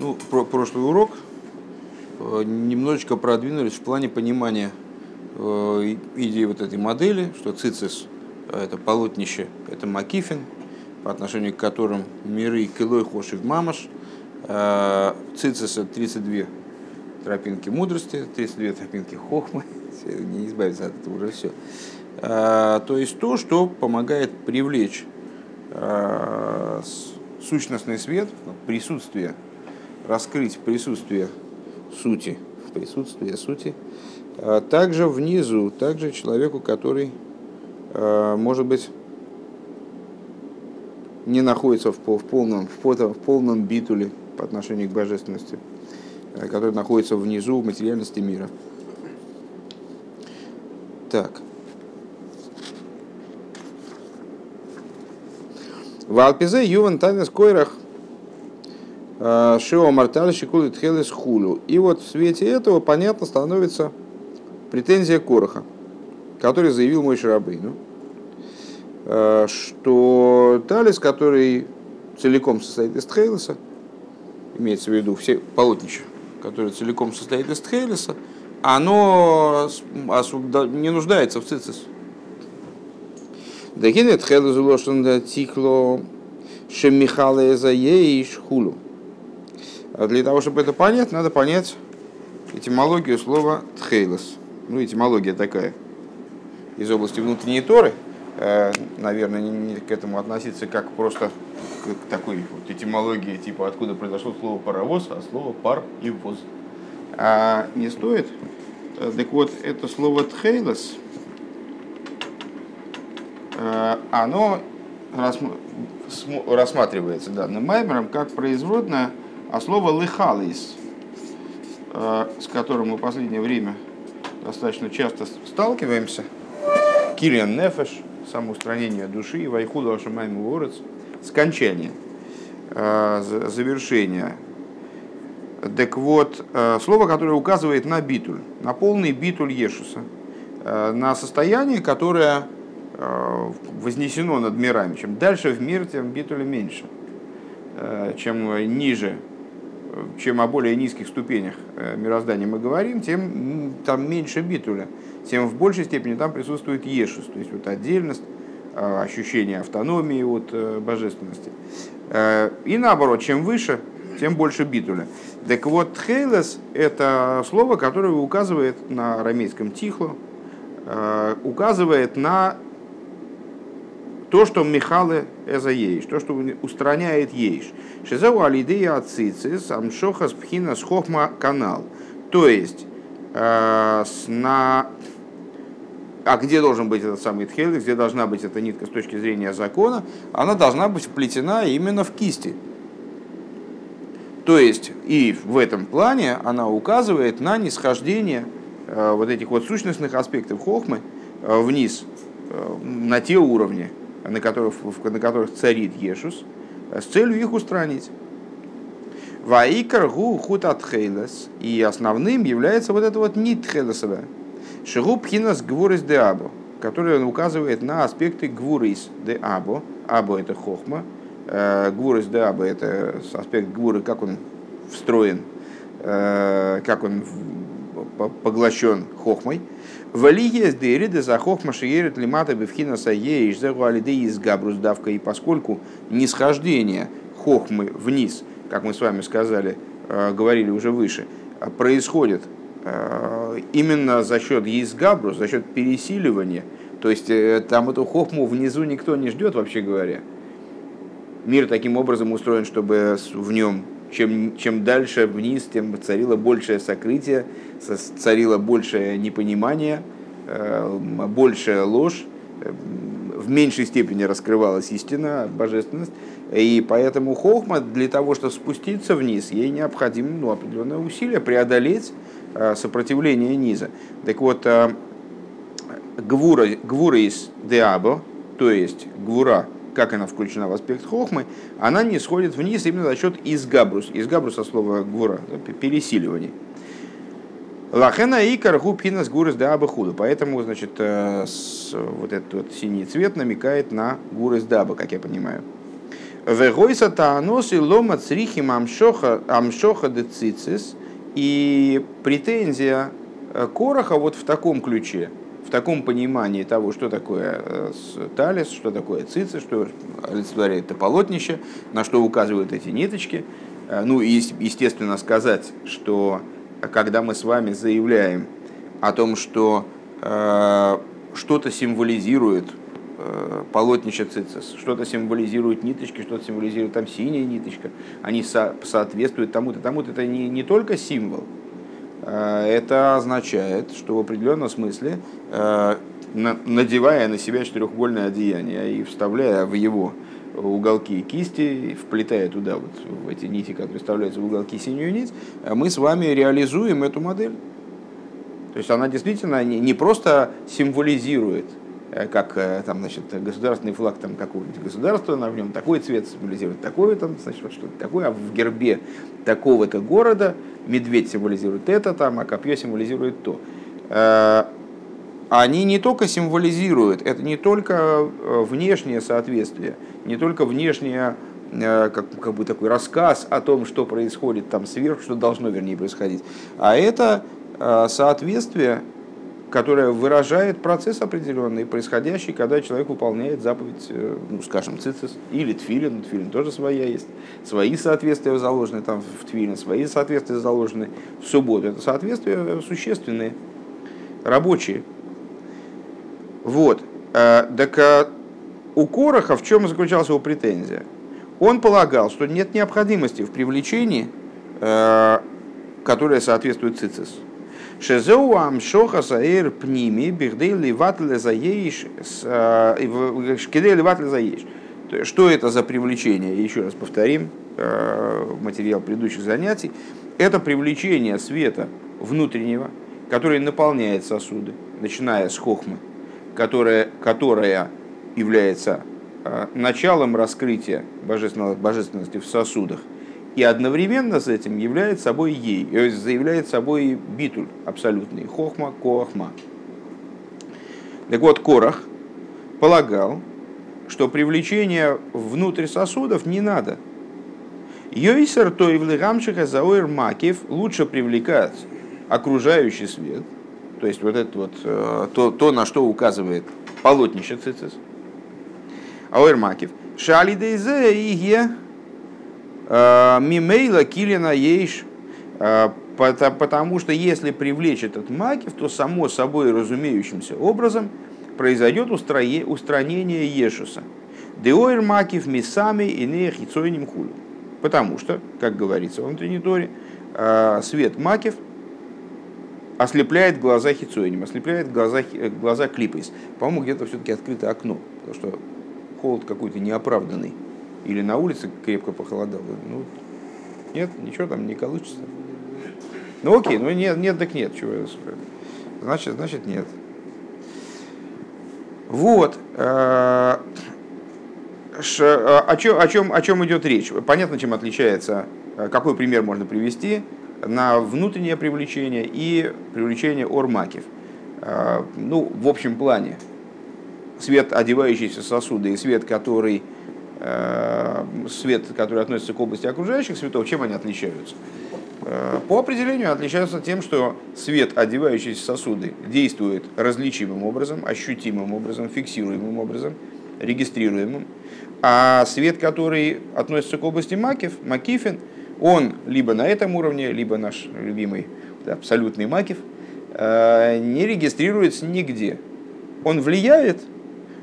Ну, про прошлый урок э, немножечко продвинулись в плане понимания э, идеи вот этой модели, что цицис э, – это полотнище, это макифин, по отношению к которым миры килой хоши в мамаш. Цицис – это 32 тропинки мудрости, 32 тропинки хохмы, не избавиться от этого уже все. То есть то, что помогает привлечь сущностный свет, присутствие раскрыть присутствие сути, присутствие сути, а также внизу, также человеку, который, а, может быть, не находится в, полном, в полном битуле по отношению к божественности, а, который находится внизу в материальности мира. Так. В Алпизе Юван Танес Койрах – Шио Марталь Шикулит Хелес Хулю. И вот в свете этого понятно становится претензия Короха, который заявил мой Шарабейну, э, что Талис, который целиком состоит из Тхейлеса, имеется в виду все полотнища, которые целиком состоит из Тхейлеса, оно не нуждается в цицис. Дагинет Тхейлесу лошен тихло шемихале заеиш хулю. А для того, чтобы это понять, надо понять этимологию слова «тхейлос». Ну, этимология такая из области внутренней Торы. Э, наверное, не к этому относиться как просто к такой вот этимологии, типа откуда произошло слово «паровоз», а слово «пар» и «воз». А не стоит. Э, так вот, это слово «тхейлос», э, оно рассматривается данным маймером как производная а слово «лыхалис», э, с которым мы в последнее время достаточно часто сталкиваемся, кириан нефеш, самоустранение души, вайхуда ашамайм ворец, скончание, э, завершение. Так вот, э, слово, которое указывает на битуль, на полный битуль Ешуса, на состояние, которое вознесено над мирами. Чем дальше в мир, тем битуля меньше. Чем ниже чем о более низких ступенях э, мироздания мы говорим, тем там меньше битуля, тем в большей степени там присутствует ешус, то есть вот отдельность, а, ощущение автономии от э, божественности. Э, и наоборот, чем выше, тем больше битуля. Так вот, тхейлес – это слово, которое указывает на арамейском тихло, указывает на то, что Михалы эза ейш, то, что устраняет ейш. Шизау алидея ацицис амшохас пхинас хохма канал. То есть, э, на... а где должен быть этот самый тхелик, где должна быть эта нитка с точки зрения закона, она должна быть вплетена именно в кисти. То есть, и в этом плане она указывает на нисхождение э, вот этих вот сущностных аспектов хохмы э, вниз, э, на те уровни, на которых, на которых царит Ешус, с целью их устранить. Ваикар гу хутат хейлес. И основным является вот это вот нит хейлесовая. Шигу пхинас гвурис де або, который указывает на аспекты гвурис де або. Або это хохма. Э, гвурис де або это аспект гвуры, как он встроен, э, как он поглощен хохмой. Валиес дериды за хохма шиерит лимата бифхина саеиш за из габрус давка. И поскольку нисхождение хохмы вниз, как мы с вами сказали, э, говорили уже выше, происходит э, именно за счет габрус, за счет пересиливания. То есть э, там эту хохму внизу никто не ждет, вообще говоря. Мир таким образом устроен, чтобы в нем чем, чем дальше вниз, тем царило большее сокрытие, царило большее непонимание, э, большая ложь, э, в меньшей степени раскрывалась истина, божественность. И поэтому хохма для того, чтобы спуститься вниз, ей необходимо ну, определенное усилие преодолеть э, сопротивление низа. Так вот, гвура, гвура из деабо, то есть гвура как она включена в аспект хохмы, она не сходит вниз именно за счет изгабрус. Изгабрус от слова гура, пересиливание. Лахена и каргубхина с гуры да худа. Поэтому, значит, э, вот этот вот синий цвет намекает на гуры даба, как я понимаю. Вегойса таанос и лома црихим амшоха, амшоха децицис. И претензия э, Короха вот в таком ключе, в таком понимании того, что такое э, талис, что такое цицис, что олицетворяет это полотнище, на что указывают эти ниточки. Ну и, естественно, сказать, что когда мы с вами заявляем о том, что э, что-то символизирует Э, полотнище цицис, что-то символизирует ниточки, что-то символизирует там синяя ниточка, они со соответствуют тому-то, тому-то. Это не, не только символ, э, это означает, что в определенном смысле, э, надевая на себя четырехугольное одеяние и вставляя в его уголки кисти, вплетая туда вот в эти нити, которые вставляются в уголки синюю нить, мы с вами реализуем эту модель. То есть она действительно не просто символизирует Э, как э, там, значит, государственный флаг там, какого-нибудь государства, на нем такой цвет символизирует такое, там, значит, что-то такое, а в гербе такого-то города медведь символизирует это, там, а копье символизирует то. Э, они не только символизируют, это не только внешнее соответствие, не только внешнее как, как бы такой рассказ о том, что происходит там сверху, что должно, вернее, происходить, а это соответствие которая выражает процесс определенный, происходящий, когда человек выполняет заповедь, э, ну, скажем, цицис или тфилин, тфилин тоже своя есть, свои соответствия заложены там в тфилин, свои соответствия заложены в субботу. Это соответствия существенные, рабочие. Вот. Э, так а у Короха в чем заключалась его претензия? Он полагал, что нет необходимости в привлечении, э, которое соответствует цицис. Шезеу амшоха саэр пними бихдей ливатле заеиш шкидей ливатле заеиш. Что это за привлечение? Еще раз повторим материал предыдущих занятий. Это привлечение света внутреннего, который наполняет сосуды, начиная с хохмы, которая, которая является началом раскрытия божественности в сосудах – и одновременно с этим является собой ей, э, заявляет собой битуль абсолютный, хохма, коахма. Так вот, Корах полагал, что привлечение внутрь сосудов не надо. Йойсер то и макив лучше привлекать окружающий свет, то есть вот это вот, э, то, то на что указывает полотнище цицис, аоир макив, и Э, мимейла килина ейш, э, потому что если привлечь этот макив, то само собой разумеющимся образом произойдет устранение Ешуса. Деоир макив мисами и нехицойним хулю. Потому что, как говорится в внутренней торе, свет макив ослепляет глаза хицойним, ослепляет глаза, глаза клипейс. По-моему, где-то все-таки открыто окно, потому что холод какой-то неоправданный или на улице крепко похолодало. Ну, нет, ничего там не получится. Ну окей, ну нет, нет, так нет. Чего, значит, значит нет. Вот. Э, о чем, о, чем, о чем идет речь? Понятно, чем отличается, э, какой пример можно привести на внутреннее привлечение и привлечение ормакив. Э, ну, в общем плане, свет, одевающийся сосуды, и свет, который Э, свет, который относится к области окружающих светов, чем они отличаются? Э, по определению отличаются тем, что свет, одевающийся сосуды, действует различимым образом, ощутимым образом, фиксируемым образом, регистрируемым. А свет, который относится к области макив, макифин, он либо на этом уровне, либо наш любимый абсолютный макив, э, не регистрируется нигде. Он влияет,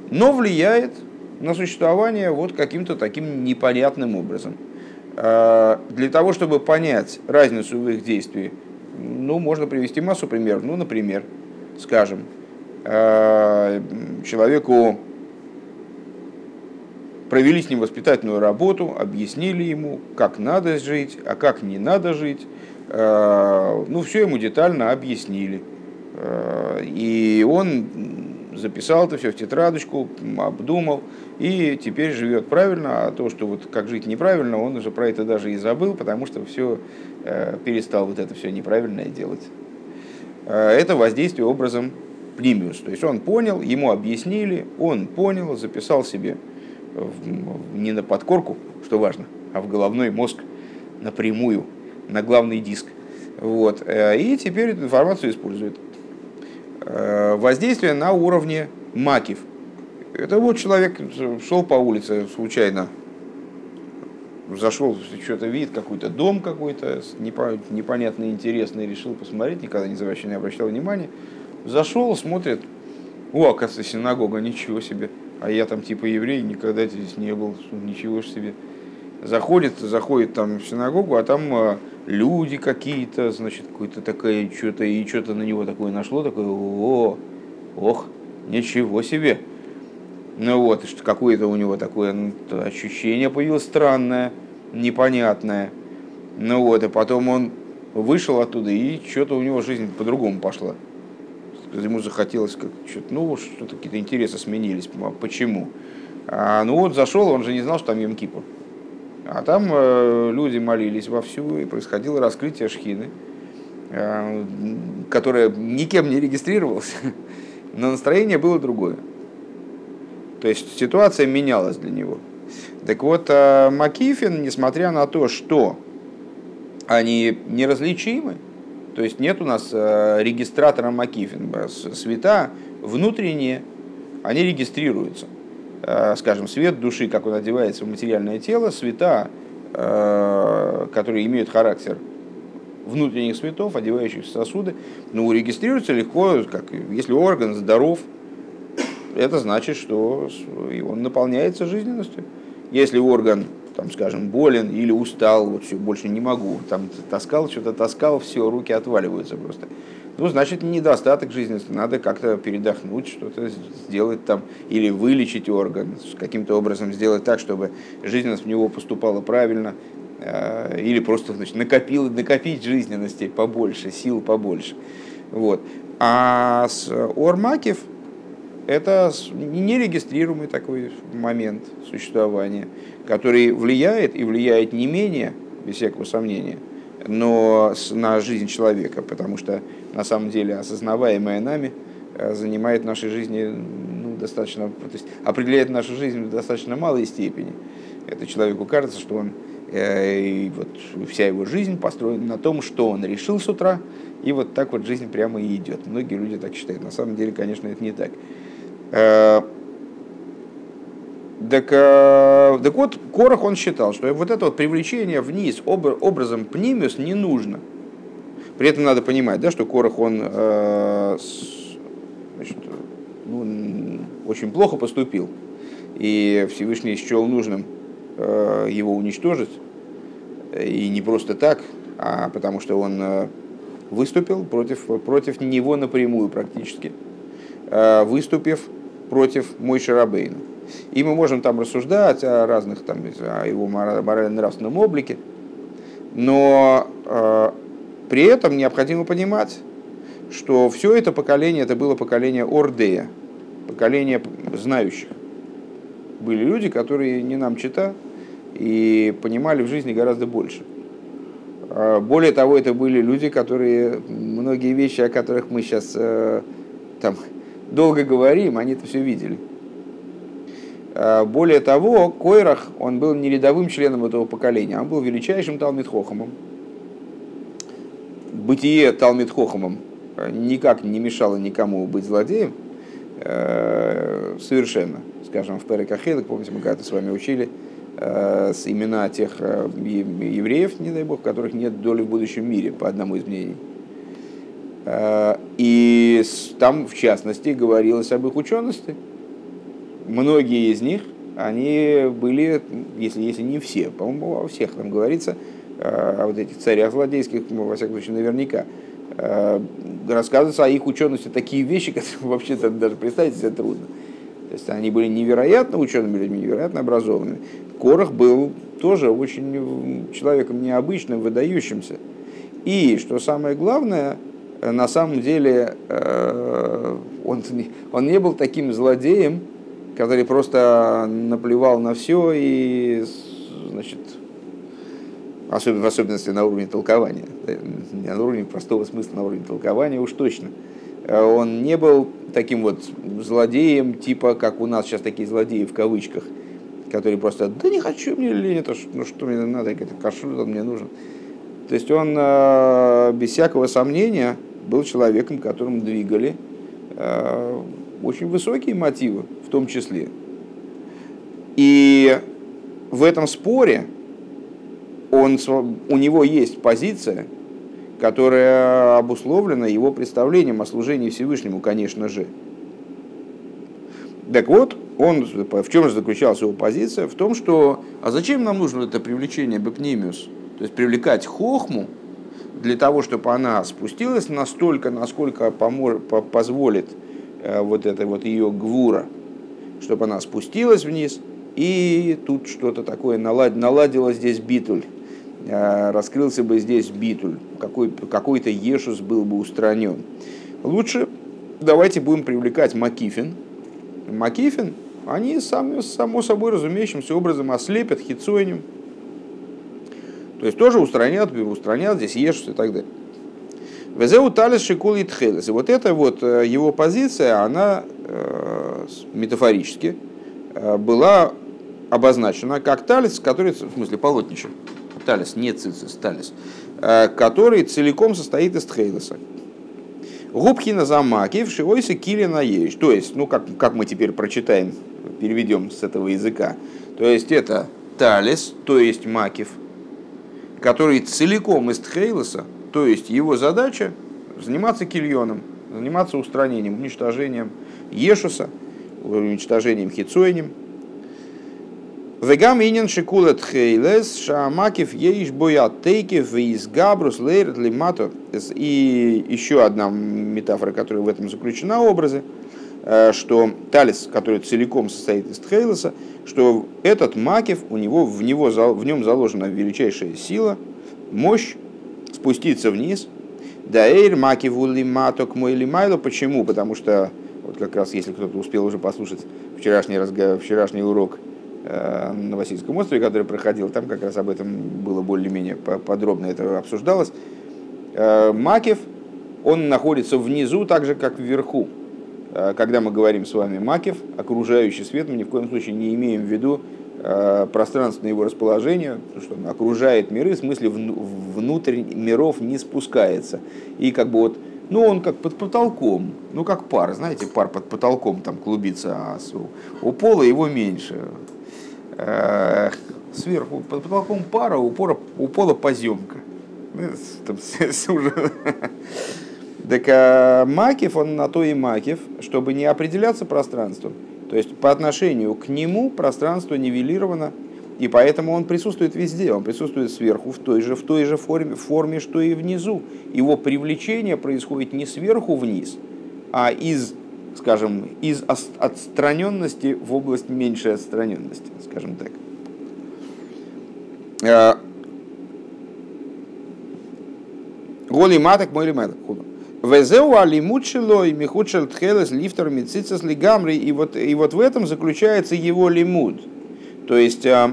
но влияет на существование вот каким-то таким непонятным образом. А, для того, чтобы понять разницу в их действии, ну, можно привести массу примеров. Ну, например, скажем, а, человеку провели с ним воспитательную работу, объяснили ему, как надо жить, а как не надо жить. А, ну, все ему детально объяснили. И он записал это все в тетрадочку, обдумал, и теперь живет правильно, а то, что вот как жить неправильно, он уже про это даже и забыл, потому что все э, перестал вот это все неправильное делать. Э, это воздействие образом пнимиус, то есть он понял, ему объяснили, он понял, записал себе не на подкорку, что важно, а в головной мозг напрямую, на главный диск. Вот. И теперь эту информацию использует. Воздействие на уровне макив. Это вот человек шел по улице случайно, зашел, что-то видит, какой-то дом какой-то, непонятный, интересный, решил посмотреть, никогда ни за вообще не обращал внимания. Зашел, смотрит, о, оказывается, синагога, ничего себе. А я там типа еврей, никогда здесь не был, ничего себе. Заходит, заходит там в синагогу, а там а, люди какие-то, значит, какое-то такое, что-то, и что-то на него такое нашло, такое, о, ох, ничего себе. Ну вот, что какое-то у него такое ну, ощущение появилось странное, непонятное. Ну вот, и потом он вышел оттуда, и что-то у него жизнь по-другому пошла. Ему захотелось как что-то, ну, что-то какие-то интересы сменились. А почему? А, ну вот зашел, он же не знал, что там йом А там э, люди молились вовсю, и происходило раскрытие шхины, э, которое никем не регистрировалось, но настроение было другое. То есть ситуация менялась для него. Так вот, э, Макифин, несмотря на то, что они неразличимы, то есть нет у нас э, регистратора Макифин, света внутренние, они регистрируются. Э, скажем, свет души, как он одевается в материальное тело, света, которые имеют характер внутренних светов, одевающихся сосуды, ну, регистрируются легко, как, если орган здоров, это значит, что он наполняется жизненностью. Если орган, там, скажем, болен или устал, вот все, больше не могу, там таскал, что-то таскал, все, руки отваливаются просто. Ну, значит, недостаток жизненности, надо как-то передохнуть, что-то сделать там, или вылечить орган, каким-то образом сделать так, чтобы жизненность в него поступала правильно, э, или просто значит, накопил, накопить жизненности побольше, сил побольше. Вот. А с Ормакев – это нерегистрируемый такой момент существования, который влияет и влияет не менее, без всякого сомнения, но на жизнь человека, потому что на самом деле осознаваемое нами э, занимает нашей жизни ну, достаточно, то есть определяет нашу жизнь в достаточно малой степени. Это человеку кажется, что он э, и вот вся его жизнь построена на том, что он решил с утра, и вот так вот жизнь прямо и идет. Многие люди так считают. На самом деле, конечно, это не так. Э, так, э, так вот, Корах он считал, что вот это вот привлечение вниз образом пнимиус не нужно. При этом надо понимать, да, что Корах он э, значит, ну, очень плохо поступил. И Всевышний счел нужным его уничтожить. И не просто так, а потому что он выступил против, против него напрямую практически, выступив против Мой Шарабейна. И мы можем там рассуждать о разных, там, о его морально-нравственном облике, но э, при этом необходимо понимать, что все это поколение, это было поколение Ордея, поколение знающих. Были люди, которые не нам чита и понимали в жизни гораздо больше. А более того, это были люди, которые многие вещи, о которых мы сейчас э, там, долго говорим, они это все видели. А, более того, Койрах, он был не рядовым членом этого поколения, он был величайшим Талмитхохомом. Бытие Талмитхохомом никак не мешало никому быть злодеем, э, совершенно. Скажем, в Перекахедах, помните, мы когда-то с вами учили, с имена тех евреев, не дай бог, которых нет доли в будущем мире, по одному из мнений. Э, и там, в частности, говорилось об их учености. Многие из них, они были, если, если не все, по-моему, во всех там говорится, э, о вот этих царях злодейских, ну, во всяком случае, наверняка, э, рассказываются о их учености такие вещи, которые вообще-то даже представить себе трудно. То есть они были невероятно учеными людьми, невероятно образованными. Корах был тоже очень человеком необычным, выдающимся. И, что самое главное, на самом деле э, он, он не был таким злодеем, который просто наплевал на все и, значит, особенно, в особенности на уровне толкования, не на уровне простого смысла, на уровне толкования уж точно. Э, он не был таким вот злодеем, типа, как у нас сейчас такие злодеи в кавычках, который просто, да не хочу, мне лень, это, ну что мне надо, это кашрут мне нужен. То есть он э, без всякого сомнения был человеком, которым двигали э, очень высокие мотивы, в том числе. И в этом споре он, у него есть позиция, которая обусловлена его представлением о служении Всевышнему, конечно же. Так вот, он, в чем же заключалась его позиция? В том, что а зачем нам нужно это привлечение Бепнимиус? То есть привлекать хохму для того, чтобы она спустилась настолько, насколько помож, по, позволит э, вот это вот ее гвура, чтобы она спустилась вниз, и тут что-то такое налад, наладило здесь битуль, э, раскрылся бы здесь битуль, какой, какой-то ешус был бы устранен. Лучше давайте будем привлекать Макифин. Макифин, они сами, само собой разумеющимся образом ослепят хитсойнем, то есть тоже устранят, устранят здесь ешут и так далее. Везеу талис шикул и вот эта вот э, его позиция, она э, метафорически э, была обозначена как талис, который, в смысле полотничек, талис, не цицис, талис, который целиком состоит из тхейлеса. Губхина замаки в шивойсе килина есть. То есть, ну как, как мы теперь прочитаем, переведем с этого языка. То есть это талис, то есть макив – который целиком из Тхейлоса, то есть его задача заниматься кильоном, заниматься устранением, уничтожением Ешуса, уничтожением Хицойнем. Вегам инин шикула тхейлес, шамакив еиш боя тейкев из габрус лейрет лимато. И еще одна метафора, которая в этом заключена, образы, что талис, который целиком состоит из тхейлеса, что этот макев, у него, в, него, в нем заложена величайшая сила, мощь спуститься вниз. Даэль макиву лиматок мой лимайло. Почему? Потому что, вот как раз если кто-то успел уже послушать вчерашний, разговор, вчерашний урок э, на Васильском острове, который проходил, там как раз об этом было более-менее подробно это обсуждалось. Э, макев, он находится внизу так же, как вверху. Э, когда мы говорим с вами Макев, окружающий свет, мы ни в коем случае не имеем в виду э, пространственное его расположение, что он окружает миры, в смысле внутрь миров не спускается. И как бы вот, ну он как под потолком, ну как пар, знаете, пар под потолком там клубится, а у, у пола его меньше. Э, сверху под потолком пара, у, пола, у пола поземка. Там, уже так а Макив, он на то и Макив, чтобы не определяться пространством. То есть по отношению к нему пространство нивелировано, и поэтому он присутствует везде, он присутствует сверху в той же, в той же форме, форме, что и внизу. Его привлечение происходит не сверху вниз, а из, скажем, из отстраненности в область меньшей отстраненности, скажем так. Э, Голи маток мой маток. Везеу алимучило и михучел тхелес лифтер мицицас лигамри. И вот, и вот в этом заключается его лимуд. То есть, э,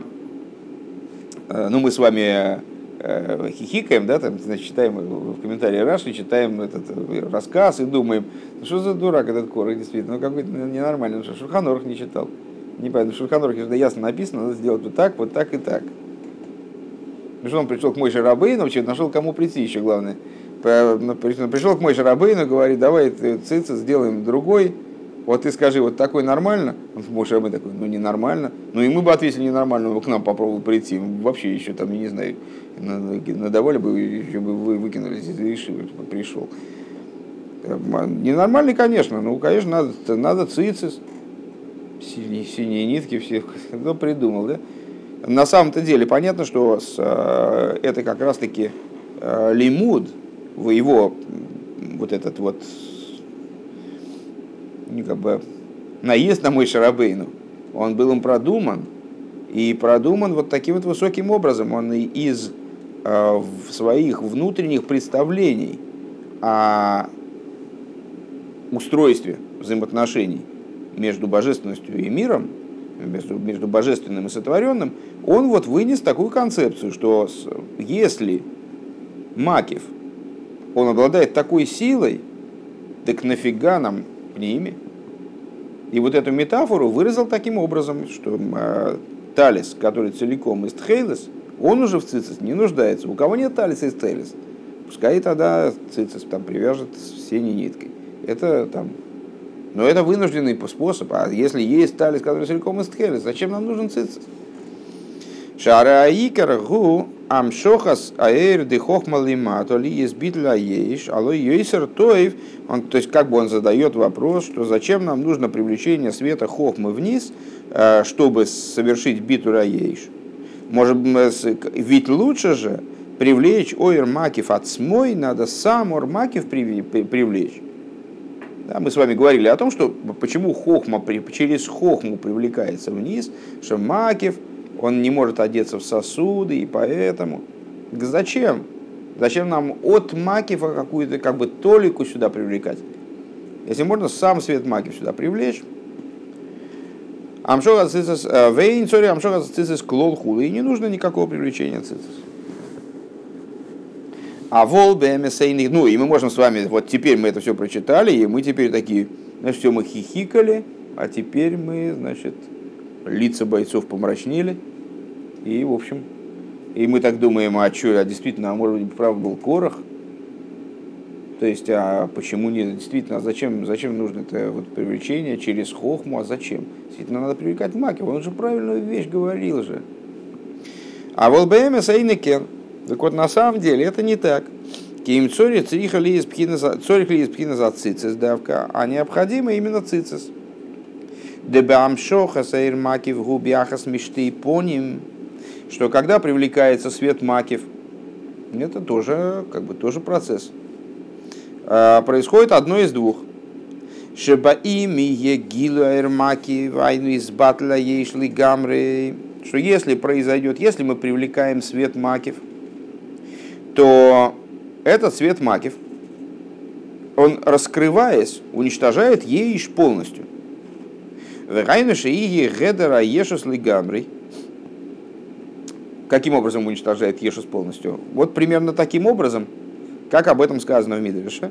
э, ну мы с вами э, хихикаем, да, там, значит, читаем в комментарии Раши, читаем этот рассказ и думаем, ну что за дурак этот Корах, действительно, ну какой-то ненормальный, ну что, Шурханорх не читал. Не понятно, в Шурханорхе же ясно написано, надо сделать вот так, вот так и так. Ну что он пришел к Мойше Рабейну, нашел кому прийти еще главное. Ну, пришел к мой Шарабейну, говорит, давай цица сделаем другой, вот ты скажи, вот такой нормально? Он мой Шарабейн такой, ну ненормально. Ну и мы бы ответили ненормально, он бы к нам попробовал прийти. Вообще еще там, я не знаю, надавали бы, еще бы вы выкинули из решили, пришел. Ненормальный, конечно, ну, конечно, надо, надо цицис, синие, синие нитки все, кто придумал, да? На самом-то деле понятно, что с, э, это как раз-таки э, лимуд, его вот этот вот ну, как бы наезд на мой Шарабейну, он был им продуман, и продуман вот таким вот высоким образом. Он из э, своих внутренних представлений о устройстве взаимоотношений между божественностью и миром, между, между божественным и сотворенным, он вот вынес такую концепцию, что если Макив – он обладает такой силой, так нафига нам к ними? И вот эту метафору выразил таким образом, что а, талис, который целиком из тхейлес, он уже в цицис не нуждается. У кого нет талиса из тхейлес, пускай тогда цицис там привяжет синей ниткой. Это там но это вынужденный способ. А если есть талис, который целиком из тхелес, зачем нам нужен цицис? Шара гу амшохас аэр дыхох малима, то ли есть битля ейш, алой йейсер тоев. Он, то есть как бы он задает вопрос, что зачем нам нужно привлечение света хохмы вниз, э, чтобы совершить битуля ейш. Может ведь лучше же привлечь ойр макив от смой, надо сам ор макив привлечь. Да, мы с вами говорили о том, что почему хохма через хохму привлекается вниз, что макив, он не может одеться в сосуды, и поэтому. Зачем? Зачем нам от макифа какую-то как бы толику сюда привлекать? Если можно сам свет макив сюда привлечь, Амшога цицис, э, вейн, сори, амшога цицис клол хулы, и не нужно никакого привлечения цицис. А вол бмсейных, ну и мы можем с вами, вот теперь мы это все прочитали, и мы теперь такие, значит, все мы хихикали, а теперь мы, значит, лица бойцов помрачнели, и, в общем, и мы так думаем, а что, а действительно, а может быть, прав был Корах, то есть, а почему не, действительно, а зачем, зачем нужно это вот привлечение через хохму, а зачем? Действительно, надо привлекать маки, он же правильную вещь говорил же. А волбм сейнекен, так вот, на самом деле это не так. Ким цори цриха ли из пхина за цицис давка, а необходимо именно цицис. Дебам шоха саир макив губяхас мечты поним, что когда привлекается свет макив, это тоже, как бы, тоже процесс. А, происходит одно из двух. Шебаими егилу аэрмаки вайну из батля ейшли гамры. Что если произойдет, если мы привлекаем свет макив – то этот свет макив, он, раскрываясь, уничтожает ейш полностью. Каким образом уничтожает ешус полностью? Вот примерно таким образом, как об этом сказано в Мидреше.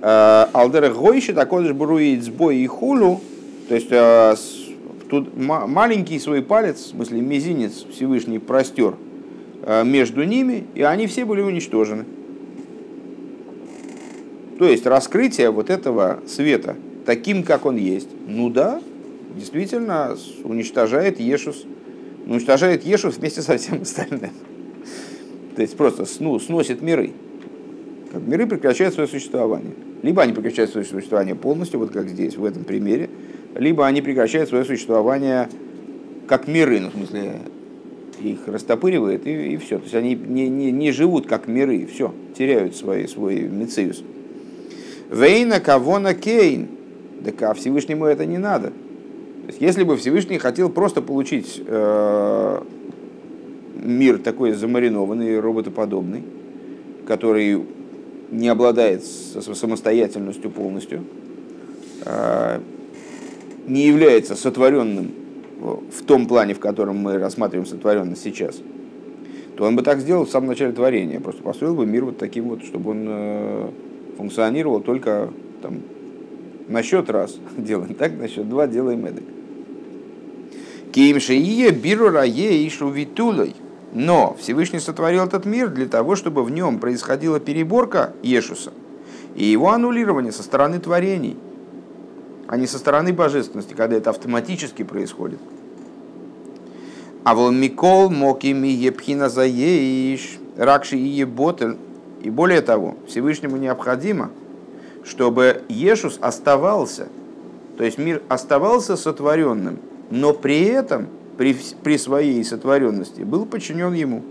Э, Алдера Гойши, такой же буруит сбой и хулу, то есть э, тут маленький свой палец, в смысле мизинец Всевышний простер Э, между ними, и они все были уничтожены. То есть раскрытие вот этого света таким, как он есть, ну да, действительно уничтожает Ешус, уничтожает Ешус вместе со всем остальным. То есть просто ну, сносит миры. Как миры прекращают свое существование. Либо они прекращают свое существование полностью, вот как здесь, в этом примере, либо они прекращают свое существование как миры, ну, в смысле, их растопыривает, и, и все. То есть они не, не, не живут как миры, все, теряют свой, свой мециус. Вейна кавона кейн. Так а Всевышнему это не надо. Если бы Всевышний хотел просто получить э, мир такой замаринованный, роботоподобный, который не обладает самостоятельностью полностью, э, не является сотворенным в том плане, в котором мы рассматриваем сотворенность сейчас, то он бы так сделал в самом начале творения. Просто построил бы мир вот таким вот, чтобы он э, функционировал только там, на счет раз делаем так, на счет два делаем эдак. Кимшие биру рае ишу витулой. Но Всевышний сотворил этот мир для того, чтобы в нем происходила переборка Ешуса и его аннулирование со стороны творений – а не со стороны божественности, когда это автоматически происходит. А вол микол мокими епхина заеиш, ракши и еботель. И более того, Всевышнему необходимо, чтобы Ешус оставался, то есть мир оставался сотворенным, но при этом, при, при своей сотворенности, был подчинен ему.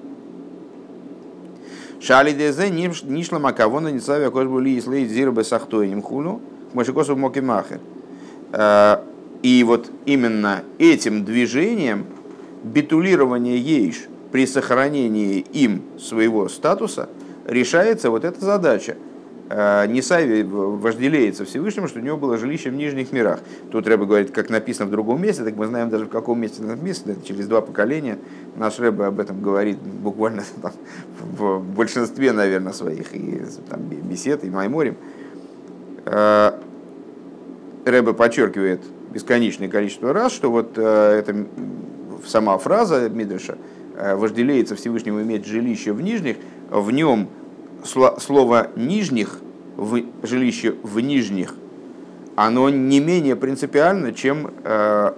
Шали дезе нишла макавона ницавя кошбули и слейт зирбе сахтоиним хулу, мошикосу мокимахер. Э, и вот именно этим движением битулирование ейш при сохранении им своего статуса решается вот эта задача. Э, Нисави вожделеется Всевышним, что у него было жилище в нижних мирах. Тут Рэба говорит, как написано в другом месте, так мы знаем даже в каком месте написано. Через два поколения наш Рэба об этом говорит буквально там, в большинстве, наверное, своих и, там, бесед и майморим. Э, Рэбе подчеркивает бесконечное количество раз, что вот э, это сама фраза Мидриша «вожделеется Всевышнему иметь жилище в нижних», в нем слово «нижних», в жилище в нижних, оно не менее принципиально, чем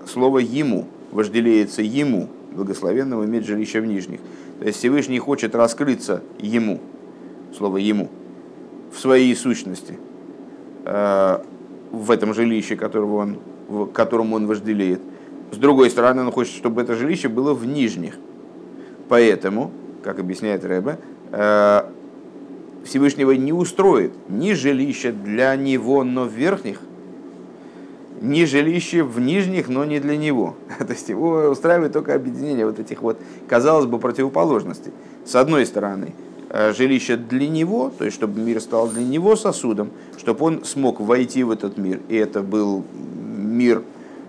слово «ему», вожделеется ему, благословенному иметь жилище в нижних. То есть Всевышний хочет раскрыться ему, слово ему, в своей сущности, в этом жилище, которого он, которому он вожделеет. С другой стороны, он хочет, чтобы это жилище было в нижних. Поэтому, как объясняет Рэбе, э, Всевышнего не устроит ни жилище для него, но в верхних, ни жилище в нижних, но не для него. То есть его устраивает только объединение вот этих вот, казалось бы, противоположностей. С одной стороны, Э, жилище для него, то есть чтобы мир стал для него сосудом, чтобы он смог войти в этот мир, и это был мир,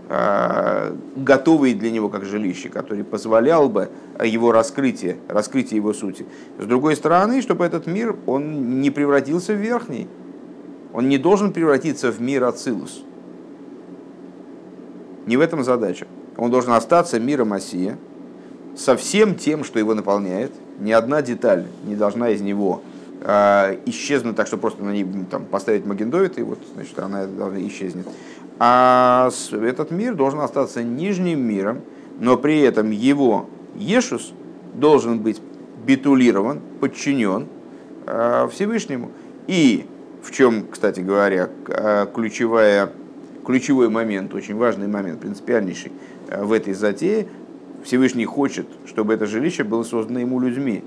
э, готовый для него как жилище, который позволял бы его раскрытие, раскрытие его сути. С другой стороны, чтобы этот мир, он не превратился в верхний, он не должен превратиться в мир Ацилус. Не в этом задача. Он должен остаться миром Осия, со всем тем, что его наполняет, ни одна деталь не должна из него э, исчезнуть так, что просто на ней там, поставить магендовит, и вот значит, она должна исчезнет. А этот мир должен остаться нижним миром, но при этом его Ешус должен быть битулирован, подчинен э, Всевышнему. И в чем, кстати говоря, а, ключевая, ключевой момент, очень важный момент, принципиальнейший э, в этой затее, Всевышний хочет, чтобы это жилище было создано ему людьми,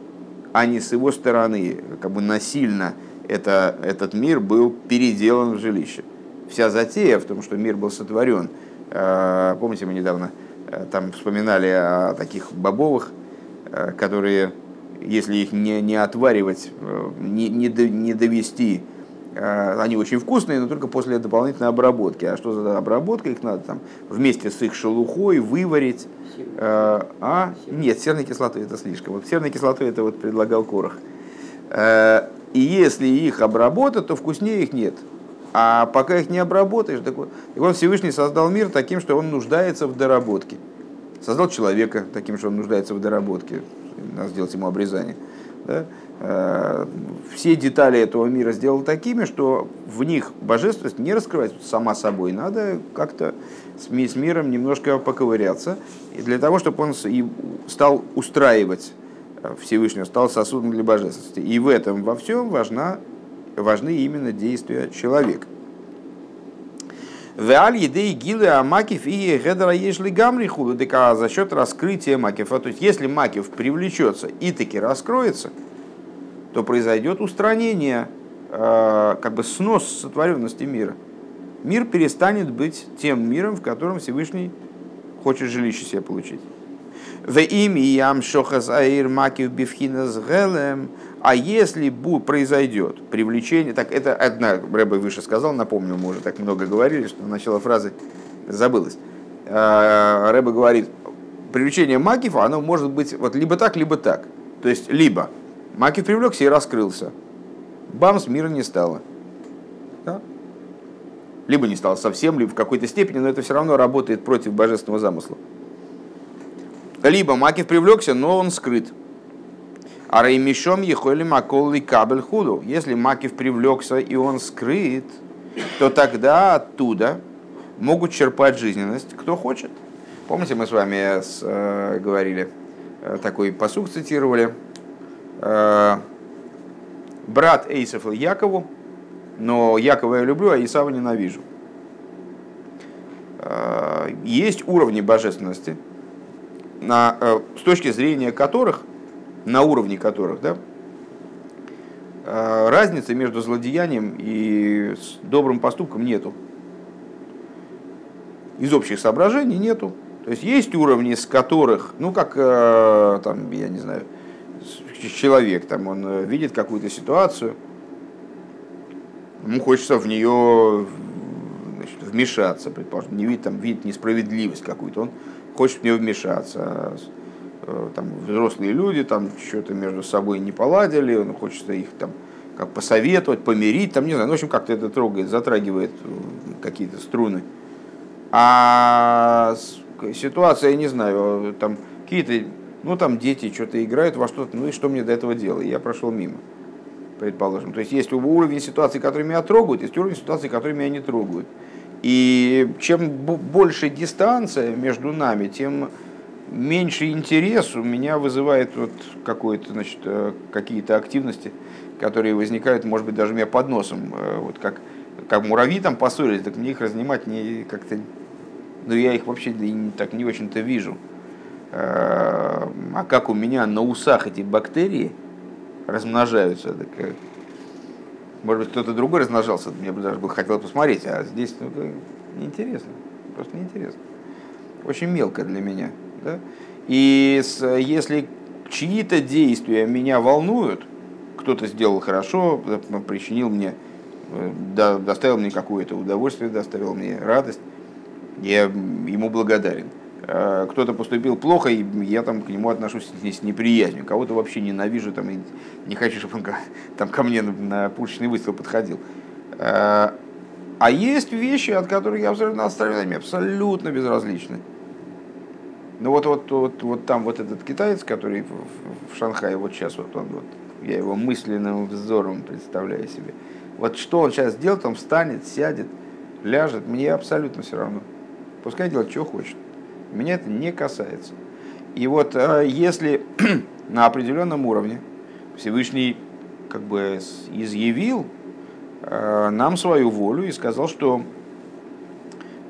а не с его стороны, как бы насильно это, этот мир был переделан в жилище. Вся затея в том, что мир был сотворен. Э, помните, мы недавно э, там вспоминали о таких бобовых, э, которые, если их не, не отваривать, не, не, не довести они очень вкусные, но только после дополнительной обработки. А что за обработка? Их надо там вместе с их шелухой выварить. А? Нет, серной кислотой это слишком. Вот серной кислотой это вот предлагал Корох. Э, и если их обработать, то вкуснее их нет. А пока их не обработаешь, так вот, и он Всевышний создал мир таким, что он нуждается в доработке. Создал человека таким, что он нуждается в доработке. Надо сделать ему обрезание. Да? Э, все детали этого мира сделал такими, что в них божественность не раскрывается сама собой. Надо как-то с миром немножко поковыряться. И для того, чтобы он стал устраивать э, Всевышнего, стал сосудом для божественности. И в этом во всем важна, важны именно действия человека. Веаль едей гилы а макив и гедра ешли гамри худу. А за счет раскрытия макифа, то есть если макив привлечется и таки раскроется – то произойдет устранение, э, как бы снос сотворенности мира. Мир перестанет быть тем миром, в котором Всевышний хочет жилище себе получить. В имя ям шохас аир макив бифхинас гелем. А если произойдет привлечение, так это одна Рэбе выше сказал, напомню, мы уже так много говорили, что начало фразы забылось. Э, Рэбе говорит, привлечение макив, оно может быть вот либо так, либо так. То есть либо Макив привлекся и раскрылся. Бамс, мира не стало. Да? Либо не стало совсем, либо в какой-то степени, но это все равно работает против божественного замысла. Либо Макив привлекся, но он скрыт. А Реймишом ехоли маколли кабель худу. Если Макив привлекся и он скрыт, то тогда оттуда могут черпать жизненность кто хочет. Помните, мы с вами с, э, говорили, э, такой посук цитировали, Э, брат Эйсов Якову, но Якова я люблю, а Исава ненавижу. Э, есть уровни божественности, на, э, с точки зрения которых, на уровне которых, да, разницы между злодеянием и добрым поступком нету. Из общих соображений нету. То есть есть уровни, с которых, ну как, там, я не знаю, человек, там, он э, видит какую-то ситуацию, ему хочется в нее значит, вмешаться, предположим, не видит, там, видит несправедливость какую-то, он хочет в нее вмешаться. Э, там, взрослые люди там что-то между собой не поладили, он хочет их там как посоветовать, помирить, там, не знаю, ну, в общем, как-то это трогает, затрагивает э, какие-то струны. А ситуация, я не знаю, там какие-то, ну там дети что-то играют во что-то, ну и что мне до этого делать? Я прошел мимо, предположим. То есть есть уровень ситуации, которые меня трогают, есть уровень ситуации, которые меня не трогают. И чем больше дистанция между нами, тем меньше интерес у меня вызывает вот какое-то, значит, э, какие-то активности, которые возникают, может быть, даже у меня под носом. Э, вот как, как муравьи там поссорились, так мне их разнимать не как-то... Ну, я их вообще так не очень-то вижу. Э, а как у меня на усах эти бактерии размножаются, так, может быть, кто-то другой размножался, мне бы даже бы хотел посмотреть, а здесь ну, неинтересно, просто неинтересно. Очень мелко для меня. Да? И с, если чьи-то действия меня волнуют, кто-то сделал хорошо, причинил мне, э, доставил мне какое-то удовольствие, доставил мне радость, я ему благодарен. А кто-то поступил плохо, и я там к нему отношусь с неприязнью. Кого-то вообще ненавижу, там, и не хочу, чтобы он там, ко мне на, пушечный выстрел подходил. А, а есть вещи, от которых я абсолютно абсолютно безразличны. Ну вот, вот, вот, вот там вот этот китаец, который в, в Шанхае, вот сейчас вот он, вот, я его мысленным взором представляю себе. Вот что он сейчас делает, он встанет, сядет, ляжет, мне абсолютно все равно. Пускай делает, что хочет. Меня это не касается. И вот э, если на определенном уровне Всевышний как бы изъявил э, нам свою волю и сказал, что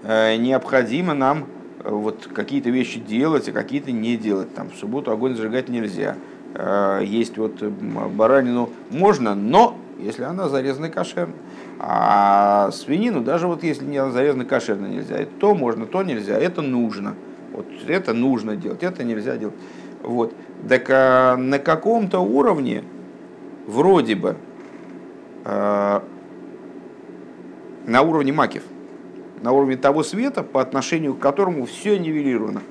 э, необходимо нам вот какие-то вещи делать, а какие-то не делать. Там в субботу огонь зажигать нельзя. А, есть вот баранину можно, но если она зарезана кошерно. А свинину, даже вот если не зарезана кошерно нельзя, то можно, то нельзя, это нужно. Вот это нужно делать, это нельзя делать. Вот. Так а на каком-то уровне, вроде бы, а, на уровне макив – на уровне того света, по отношению к которому все нивелировано.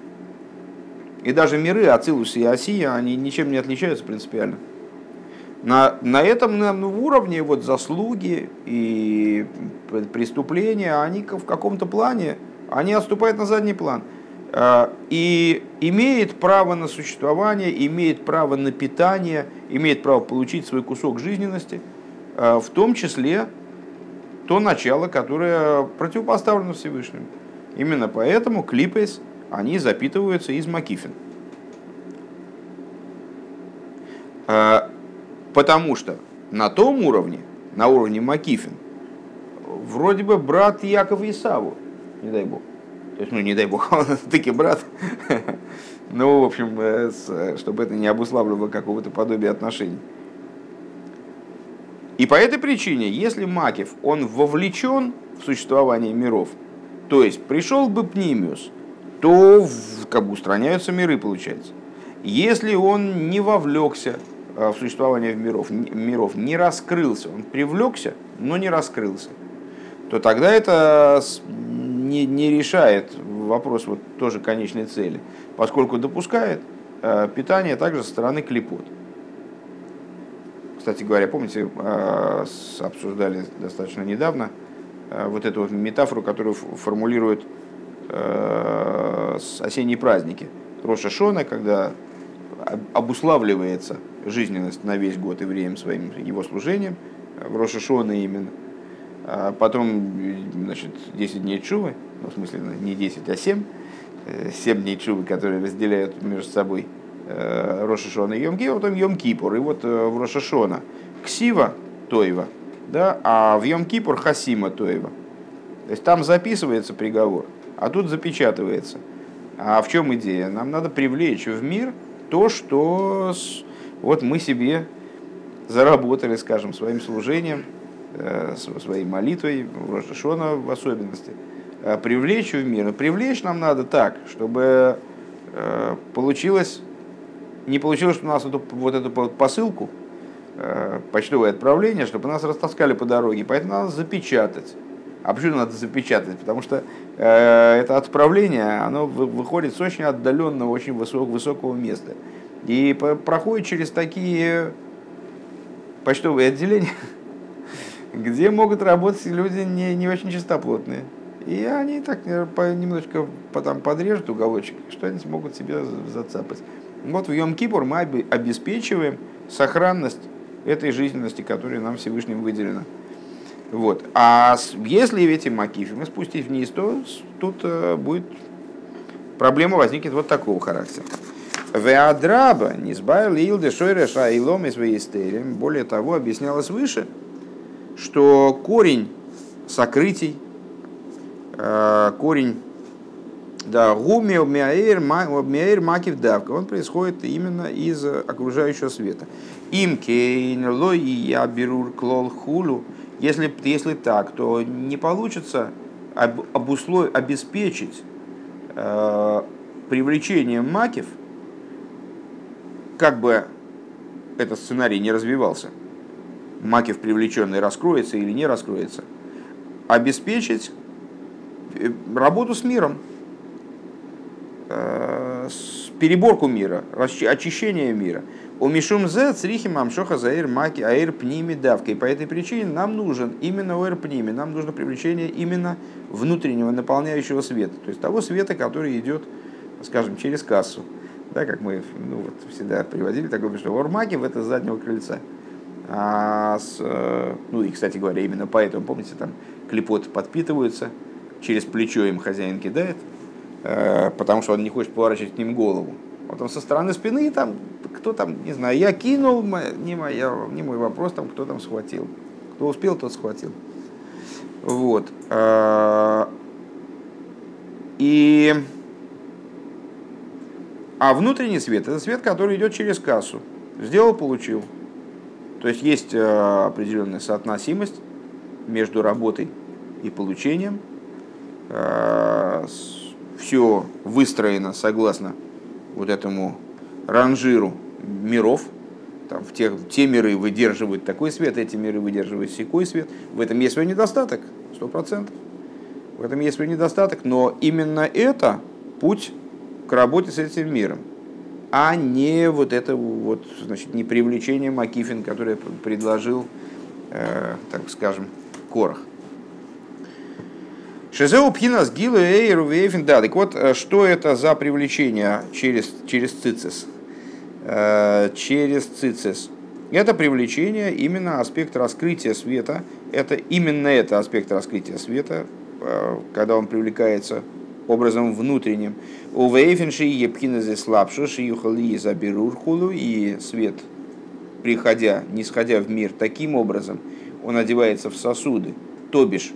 И даже миры Ацилус и Осия, они ничем не отличаются принципиально. На, на этом на уровне вот заслуги и преступления, они в каком-то плане, они отступают на задний план. А, и имеет право на существование, имеет право на питание, имеет право получить свой кусок жизненности, а, в том числе то начало, которое противопоставлено Всевышнему. Именно поэтому клипес, они запитываются из макифин. А, потому что на том уровне, на уровне макифин, вроде бы брат Якова Исаву, не дай бог. То есть, ну, не дай бог, он таки брат. Ну, в общем, э, чтобы это не обуславливало какого-то подобия отношений. И по этой причине, если Макев, он вовлечен в существование миров, то есть пришел бы Пнимиус, то как бы устраняются миры, получается. Если он не вовлекся э, в существование миров, миров, не раскрылся, он привлекся, но не раскрылся, то тогда это не, не решает вопрос вот тоже конечной цели, поскольку допускает э, питание также со стороны клепот кстати говоря, помните, а, обсуждали достаточно недавно а, вот эту вот метафору, которую формулируют а, осенние праздники. Роша Шона, когда обуславливается жизненность на весь год евреем своим его служением, в Роша Шона именно. А потом, значит, 10 дней чувы, ну, в смысле, не 10, а 7, 7 э, дней чувы, которые разделяют между собой Рошашона и Йом Кипур, потом Йом Кипур. И вот э, в Рошашона Ксива Тоева, да, а в Йом Кипур Хасима Тоева. То есть там записывается приговор, а тут запечатывается. А в чем идея? Нам надо привлечь в мир то, что вот мы себе заработали, скажем, своим служением, э, своей молитвой, в Рошашона в особенности, привлечь в мир. Привлечь нам надо так, чтобы получилось не получилось, что у нас эту, вот эту посылку, э, почтовое отправление, чтобы нас растаскали по дороге. Поэтому надо запечатать. А почему надо запечатать? Потому что э, это отправление, оно выходит с очень отдаленного, очень высок, высокого места. И по, проходит через такие почтовые отделения, где могут работать люди не, не очень чистоплотные. И они так по, немножечко потом подрежут уголочек, что они смогут себя зацапать. Вот в Йом-Кипур мы обеспечиваем сохранность этой жизненности, которая нам Всевышним выделена. Вот. А если эти макифы мы спустить вниз, то тут э, будет проблема возникнет вот такого характера. Веадраба, низбай лил дешойре шаилом из веистерием. Более того, объяснялось выше, что корень сокрытий, э, корень да, гуми обмяир макив давка, он происходит именно из окружающего света. Им кейн лой я беру клол хулу. Если, если так, то не получится об, обуслов, обеспечить э, привлечение макив, как бы этот сценарий не развивался. Макив привлеченный раскроется или не раскроется. Обеспечить э, работу с миром, Э, переборку мира, очищение мира. У Мишум Зе црихим амшоха заир маки аир пними давка. И по этой причине нам нужен именно уэр пними, нам нужно привлечение именно внутреннего наполняющего света. То есть того света, который идет, скажем, через кассу. Да, как мы ну, вот, всегда приводили такое, что ормаки в это заднего крыльца. А с, э, ну и, кстати говоря, именно поэтому, помните, там клепот подпитываются, через плечо им хозяин кидает, Э, потому что он не хочет поворачивать к ним голову. Вот он со стороны спины, там, кто там, не знаю, я кинул, не, моя, не мой вопрос, там, кто там схватил. Кто успел, тот схватил. Вот. Э, и... А внутренний свет – это свет, который идет через кассу. Сделал, получил. То есть есть э, определенная соотносимость между работой и получением все выстроено согласно вот этому ранжиру миров, там, в тех, те миры выдерживают такой свет, эти миры выдерживают секой свет. В этом есть свой недостаток, сто процентов. В этом есть свой недостаток, но именно это путь к работе с этим миром, а не вот это вот, значит, не привлечение Макифин, которое предложил, э, так скажем, Корах. Шизеу пхинас гилу эйру вейфин. Да, так вот, э, что это за привлечение через, через цицис? Э, через цицис. Это привлечение именно аспект раскрытия света. Это именно это аспект раскрытия света, э, когда он привлекается образом внутренним. У вейфенши епхиназы слабшиши юхали забирурхулу и свет, приходя, не сходя в мир таким образом, он одевается в сосуды, то бишь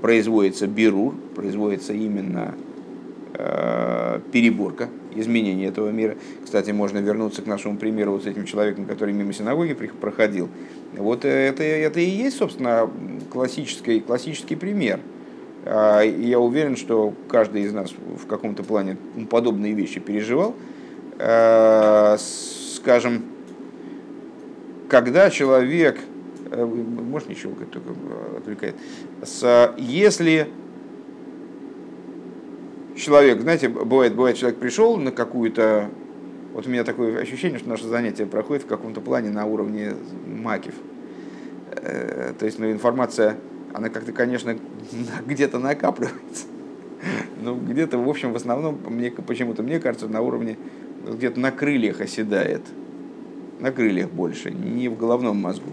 производится бирур, производится именно э, переборка, изменение этого мира. Кстати, можно вернуться к нашему примеру вот с этим человеком, который мимо синагоги проходил. Вот это, это и есть, собственно, классический, классический пример. А, я уверен, что каждый из нас в каком-то плане подобные вещи переживал. Э, скажем, когда человек может ничего, только э, отвлекает. С, если человек, знаете, бывает, бывает, человек пришел на какую-то, вот у меня такое ощущение, что наше занятие проходит в каком-то плане на уровне макив. Э, то есть, ну, информация, она как-то, конечно, где-то накапливается. Но где-то, в общем, в основном, мне почему-то мне кажется, на уровне где-то на крыльях оседает. На крыльях больше, не в головном мозгу.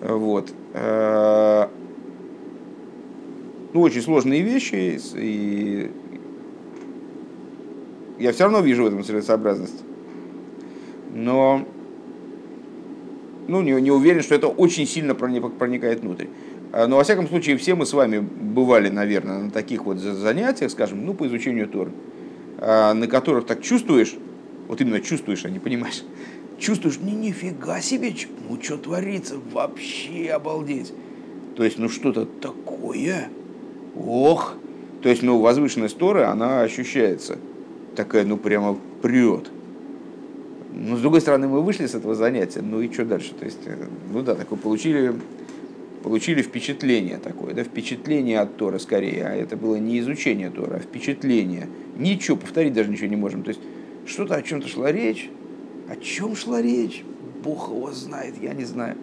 Вот. Э, ну, очень сложные вещи, и я все равно вижу в этом целесообразность. Но ну, не, не уверен, что это очень сильно проникает внутрь. Э, но, во всяком случае, все мы с вами бывали, наверное, на таких вот занятиях, скажем, ну, по изучению Торы, э, на которых так чувствуешь, вот именно чувствуешь, а не понимаешь, чувствуешь, не нифига себе, ну что творится, вообще обалдеть. То есть, ну что-то такое, ох. То есть, ну, возвышенность Торы, она ощущается. Такая, ну, прямо прет. Но, с другой стороны, мы вышли с этого занятия, ну и что дальше? То есть, э, ну да, такое получили, получили впечатление такое, да, впечатление от Тора скорее, а это было не изучение Тора, а впечатление. Ничего, повторить даже ничего не можем. То есть, что-то о чем-то шла речь, о чем шла речь? Бог его знает, я не знаю.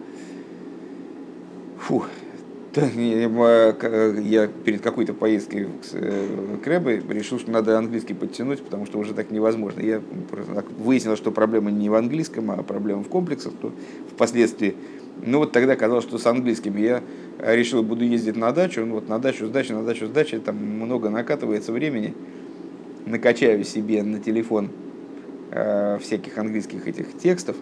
Фу, Я перед какой-то поездкой к Рэбе решил, что надо английский подтянуть, потому что уже так невозможно. Я выяснил, что проблема не в английском, а проблема в комплексах, то впоследствии. Ну вот тогда казалось, что с английским я решил, буду ездить на дачу, ну вот на дачу, с дачи, на дачу, с дачи, там много накатывается времени, накачаю себе на телефон э, всяких английских этих текстов,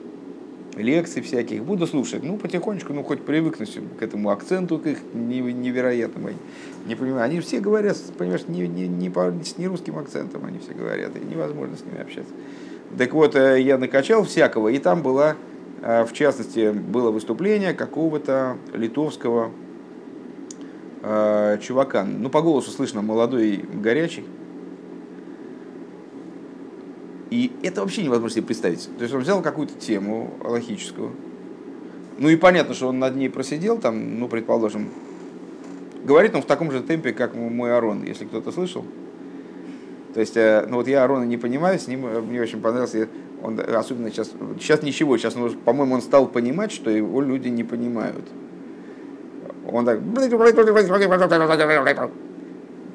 лекций всяких, буду слушать, ну, потихонечку, ну, хоть привыкнусь к этому акценту, к их невероятному. Не понимаю, они все говорят, понимаешь, не, не, не, по, с нерусским акцентом они все говорят, и невозможно с ними общаться. Так вот, э, я накачал всякого, и там была, э, в частности, было выступление какого-то литовского чувака. Ну, по голосу слышно, молодой, горячий. И это вообще невозможно себе представить. То есть он взял какую-то тему логическую. Ну и понятно, что он над ней просидел, там, ну, предположим, говорит он в таком же темпе, как мой Арон, если кто-то слышал. То есть, э, ну вот я Арона не понимаю, с ним э, мне очень понравился, он особенно сейчас, сейчас ничего, сейчас, по-моему, он стал понимать, что его люди не понимают. Он так...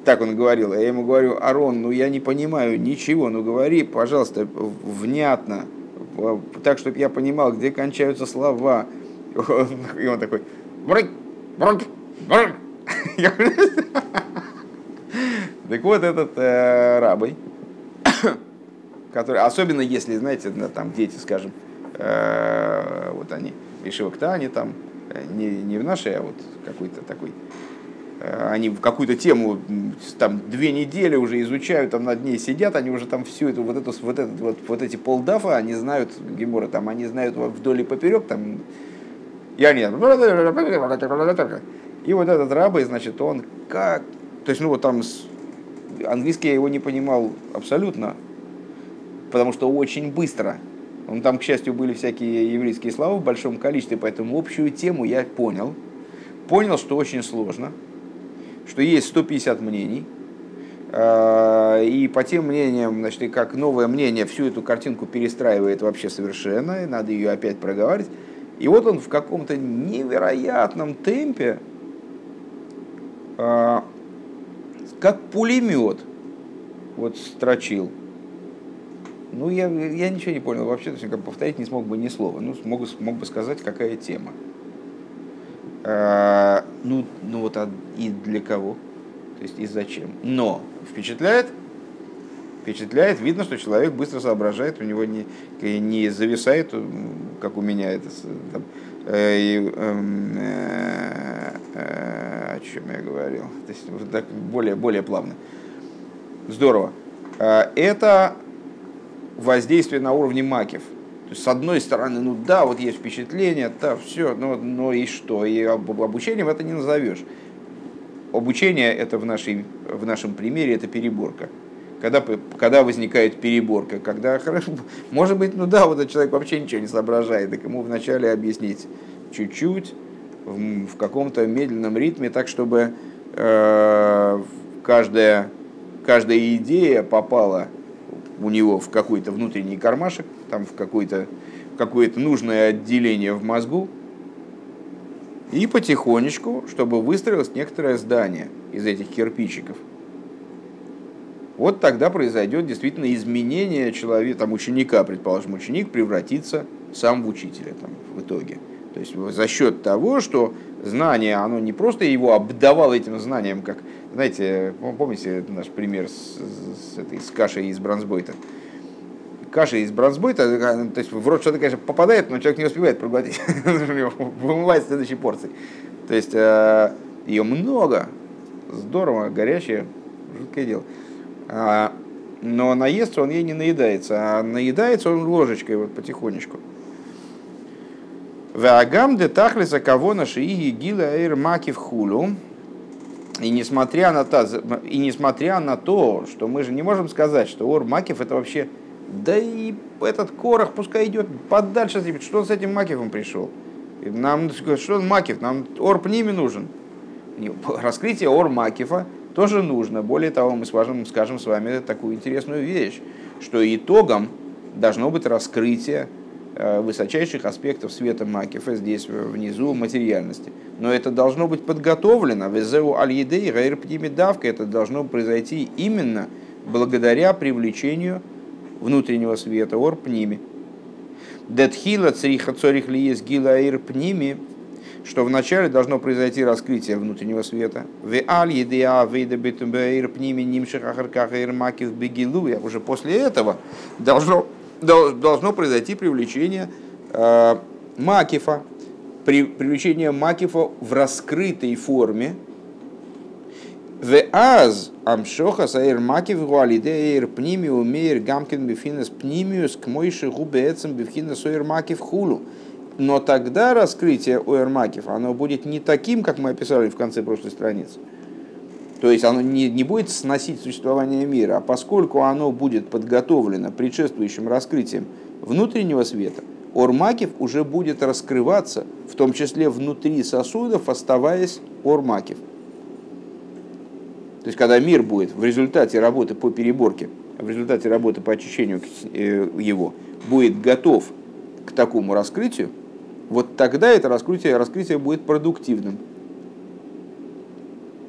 Так он говорил. Я ему говорю, Арон, ну я не понимаю ничего, ну говори, пожалуйста, внятно, так, чтобы я понимал, где кончаются слова. И он такой... Так вот этот э, рабой, который, особенно если, знаете, там дети, скажем, э, вот они, Ишивактане там, э, не, не в нашей, а вот какой-то такой Э, они в какую-то тему там две недели уже изучают, там над ней сидят, они уже там всю эту вот эту вот этот вот вот эти полдафа, они знают Гемора, там они знают вдоль и поперек, там и они и вот этот рабы, значит, он как, то есть ну вот там английский я его не понимал абсолютно, потому что очень быстро. Он там, к счастью, были всякие еврейские слова в большом количестве, поэтому общую тему я понял. Понял, что очень сложно что есть 150 мнений, а, и по тем мнениям, значит, как новое мнение всю эту картинку перестраивает вообще совершенно, и надо ее опять проговаривать. И вот он в каком-то невероятном темпе, а, как пулемет, вот строчил. Ну, я, я ничего не понял вообще, то есть, как повторить не смог бы ни слова. Ну, смог, смог бы сказать, какая тема. А, ну, ну вот а и для кого? То есть и зачем? Но впечатляет, впечатляет, видно, что человек быстро соображает, у него не, не зависает, как у меня это там, э, эм, э, э, о чем я говорил, то есть вот так более, более плавно. Здорово. А, это воздействие на уровне макев. То есть, с одной стороны, ну да, вот есть впечатление, да, все, но, но и что? И об, обучением это не назовешь. Обучение это в, нашей, в нашем примере это переборка. Когда, когда возникает переборка, когда хорошо, может быть, ну да, вот этот человек вообще ничего не соображает, так ему вначале объяснить чуть-чуть, в, в каком-то медленном ритме, так чтобы э, каждая, каждая идея попала у него в какой-то внутренний кармашек, там в какое-то какое нужное отделение в мозгу, и потихонечку, чтобы выстроилось некоторое здание из этих кирпичиков. Вот тогда произойдет действительно изменение человека, там ученика, предположим, ученик превратится сам в учителя там, в итоге. То есть за счет того, что знание, оно не просто его обдавало этим знанием, как, знаете, помните наш пример с, с, этой, с кашей из бронзбойта, каша из бронзбойта, э, то есть в рот что-то, конечно, попадает, но человек не успевает проглотить, вымывает следующей порции. То есть э, ее много, здорово, горячее, жуткое дело. А, но наестся он ей не наедается, а наедается он ложечкой вот потихонечку. Вагам де тахлиса кого на шииги гила эйр маки в хулу. И несмотря, на то, и несмотря на то, что мы же не можем сказать, что Ор Макив это вообще да и этот Корах пускай идет подальше, что он с этим Макивом пришел. Нам, что он Макив, нам Ор Пними нужен. Раскрытие Ор Макифа тоже нужно. Более того, мы скажем, скажем с вами такую интересную вещь, что итогом должно быть раскрытие высочайших аспектов света Макифа здесь внизу материальности. Но это должно быть подготовлено. Везеу аль-едей гайр давка. Это должно произойти именно благодаря привлечению внутреннего света, ор пними. Детхила цриха цорих ли есть гила ир пними, что вначале должно произойти раскрытие внутреннего света. В макив бегилу. Уже после этого должно, должно произойти привлечение э, макифа, при, привлечение макифа в раскрытой форме, в аз амшоха саир маки в гуалиде эйр пнимиу мейр гамкин бифинес пнимиус к мойши губе эцем бифинес ойр маки в хулу. Но тогда раскрытие ойр макив, оно будет не таким, как мы описали в конце прошлой страницы. То есть оно не, не будет сносить существование мира, а поскольку оно будет подготовлено предшествующим раскрытием внутреннего света, Ормакив уже будет раскрываться, в том числе внутри сосудов, оставаясь Ормакив. То есть, когда мир будет в результате работы по переборке, в результате работы по очищению э, его, будет готов к такому раскрытию, вот тогда это раскрытие, раскрытие будет продуктивным.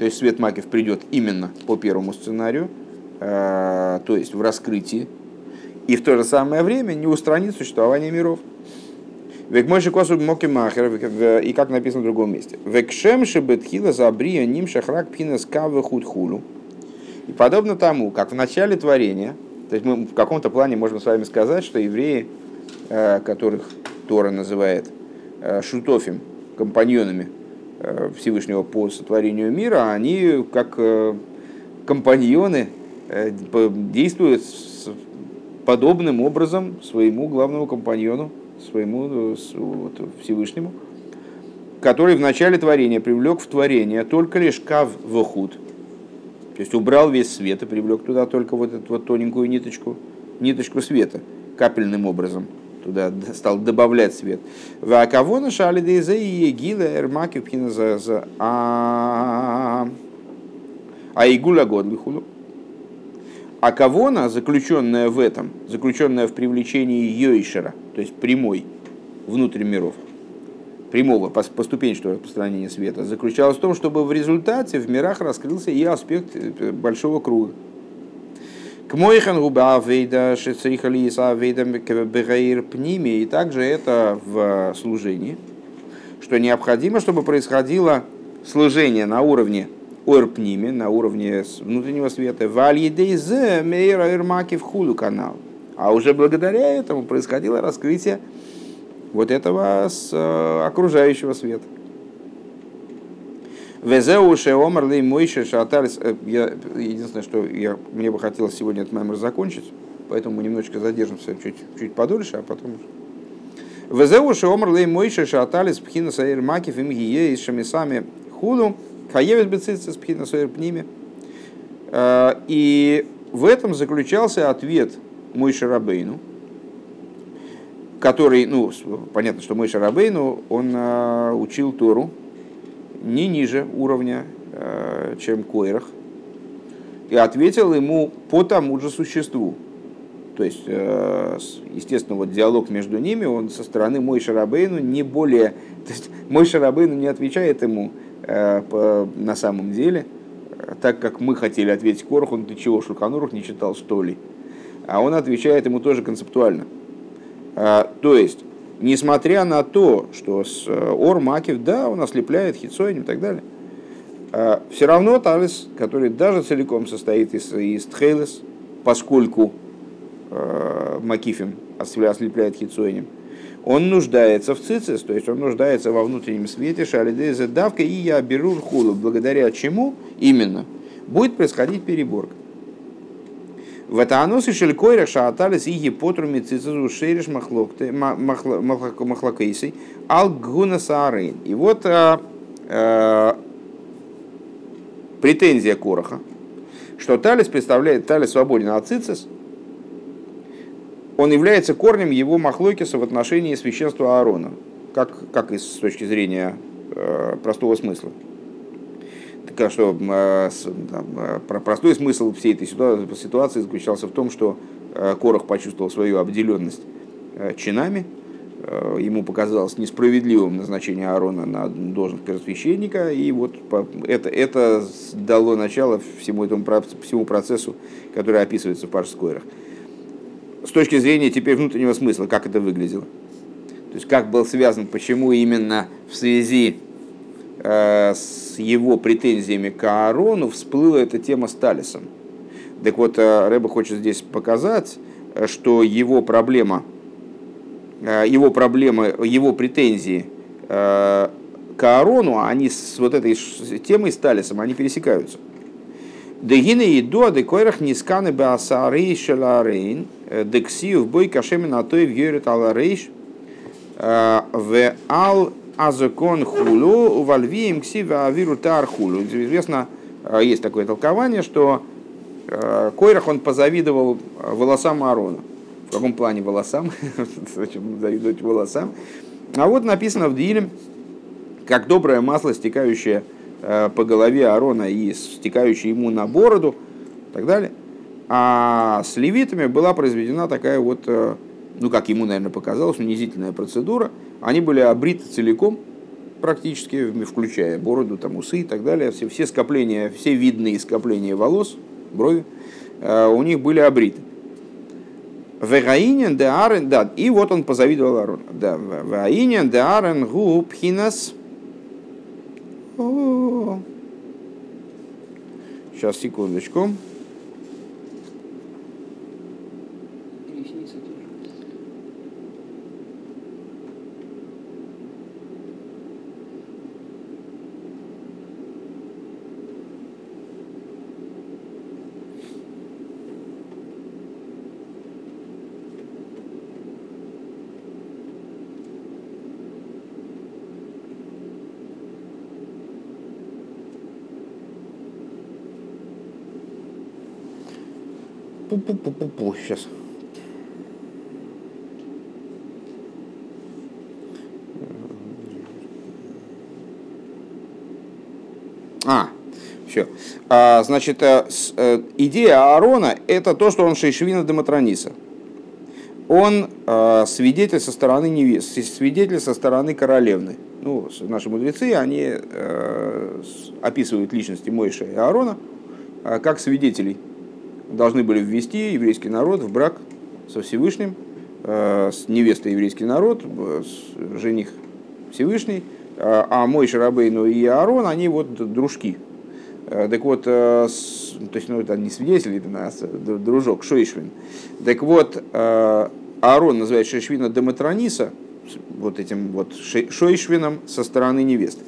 То есть свет Макев придет именно по первому сценарию, э, то есть в раскрытии, и в то же самое время не устранит существование миров. Век мойши косу моки махер, и как написано в другом месте. Век шемши бетхила забрия ним шахрак пхина скавы худхулу. И подобно тому, как в начале творения, то есть мы в каком-то плане можем с вами сказать, что евреи, э, которых Тора называет э, шутофим, компаньонами э, Всевышнего по сотворению мира, они как компаньоны действуют подобным образом своему главному компаньону своему э, вот, Всевышнему, который в начале творения привлек в творение только лишь кав вахуд, то есть убрал весь свет и привлек туда только вот эту вот тоненькую ниточку, ниточку света, капельным образом туда стал добавлять свет. В кого нашали да и егила эрмаки пхина за за а а годлихулу. А кавона, заключенная в этом, заключенная в привлечении Йойшера, то есть прямой внутрь миров, прямого поступенчатого распространения света, заключалась в том, чтобы в результате в мирах раскрылся и аспект э, большого круга. К моихан губа авейда шецрихалиса авейда бегаир пними, и также это в служении, что необходимо, чтобы происходило служение на уровне орпниме, на уровне внутреннего света, вальедейзе мейра ирмаки в худу канал. А уже благодаря этому происходило раскрытие вот этого с, э, окружающего света. Везеуше омрлей мойше шатарис. Э, я, единственное, что я, мне бы хотелось сегодня этот мемор закончить, поэтому мы немножечко задержимся чуть, чуть подольше, а потом... Везеуше омрлей мойше шатарис пхина саир макив им гие из шамисами худу Хаевит бецицис пхина пними. Э, и в этом заключался ответ мой Шарабейну, который, ну, понятно, что мой Шарабейну, он э, учил Тору не ниже уровня, э, чем Койрах, и ответил ему по тому же существу. То есть, естественно, вот диалог между ними, он со стороны мой Шарабейну не более... То есть, мой Шарабейну не отвечает ему Э, на самом деле, так как мы хотели ответить Короху, ну ты чего, Шурханурух не читал, что ли? А он отвечает ему тоже концептуально. А, то есть, несмотря на то, что с э, Ор Макив, да, он ослепляет хитсоинем и так далее, а, все равно Талис, который даже целиком состоит из, из Тхейлес, поскольку э, Макифим ослепляет хитсоинем, он нуждается в цицис, то есть он нуждается во внутреннем свете, шалидезе давка, и я беру худу, благодаря чему именно будет происходить переборка. В это аносы шелькойрах шааталис и гипотруми цицизу шериш махлакейсей алгуна саарейн. И вот а, а, претензия Короха, что Талис представляет, Талис свободен от цицис, он является корнем его махлокиса в отношении священства Аарона, как, как и с точки зрения э, простого смысла. Так что э, там, э, простой смысл всей этой ситуации, заключался в том, что э, Корох почувствовал свою обделенность чинами, ему показалось несправедливым назначение Аарона на должность первосвященника, и вот это, это дало начало всему этому всему процессу, который описывается в Пашскойрах. С точки зрения теперь внутреннего смысла, как это выглядело. То есть как был связан, почему именно в связи с его претензиями к Аарону всплыла эта тема с Талисом. Так вот, э, Рэба хочет здесь показать, э, что его проблема, э, его проблемы, его претензии к Аарону, они с вот этой темой с Талисом, они пересекаются. Дегины и до адекойрах не сканы бы асарей шеларейн, дексию в бой кашемин в йорит аларейш, в ал азакон хулу, вальвием ксива авиру тар хулу. Известно, есть такое толкование, что Э, Койрах он позавидовал э, волосам Аарона. В каком плане волосам? Зачем завидовать волосам? А вот написано в Диле, как доброе масло, стекающее э, по голове Аарона и стекающее ему на бороду и так далее. А с левитами была произведена такая вот, ну как ему, наверное, показалось, унизительная процедура. Они были обриты целиком, практически, включая бороду, там, усы и так далее. Все, все скопления, все видные скопления волос брови, э, у них были обриты. Вегаинен де арен, да, и вот он позавидовал Арону. Да, вегаинен де арен гу пхинас. Сейчас, секундочку. Пу-пу-пу-пу-пу. Сейчас. А, все. А, значит, э, э, идея Аарона – это то, что он шейшвина дематрониса. Он э, свидетель со стороны невесты, свидетель со стороны королевны. Ну, наши мудрецы, они описывают личности Мойша и Аарона как свидетелей должны были ввести еврейский народ в брак со Всевышним, э, с невестой еврейский народ, э, жених Всевышний, э, а мой Шарабейну и Аарон, они вот дружки. Так вот, то есть, ну, это не свидетели, это дружок, Шойшвин. Так вот, Аарон называет Шойшвина Деметрониса, вот этим вот Шойшвином со стороны невесты.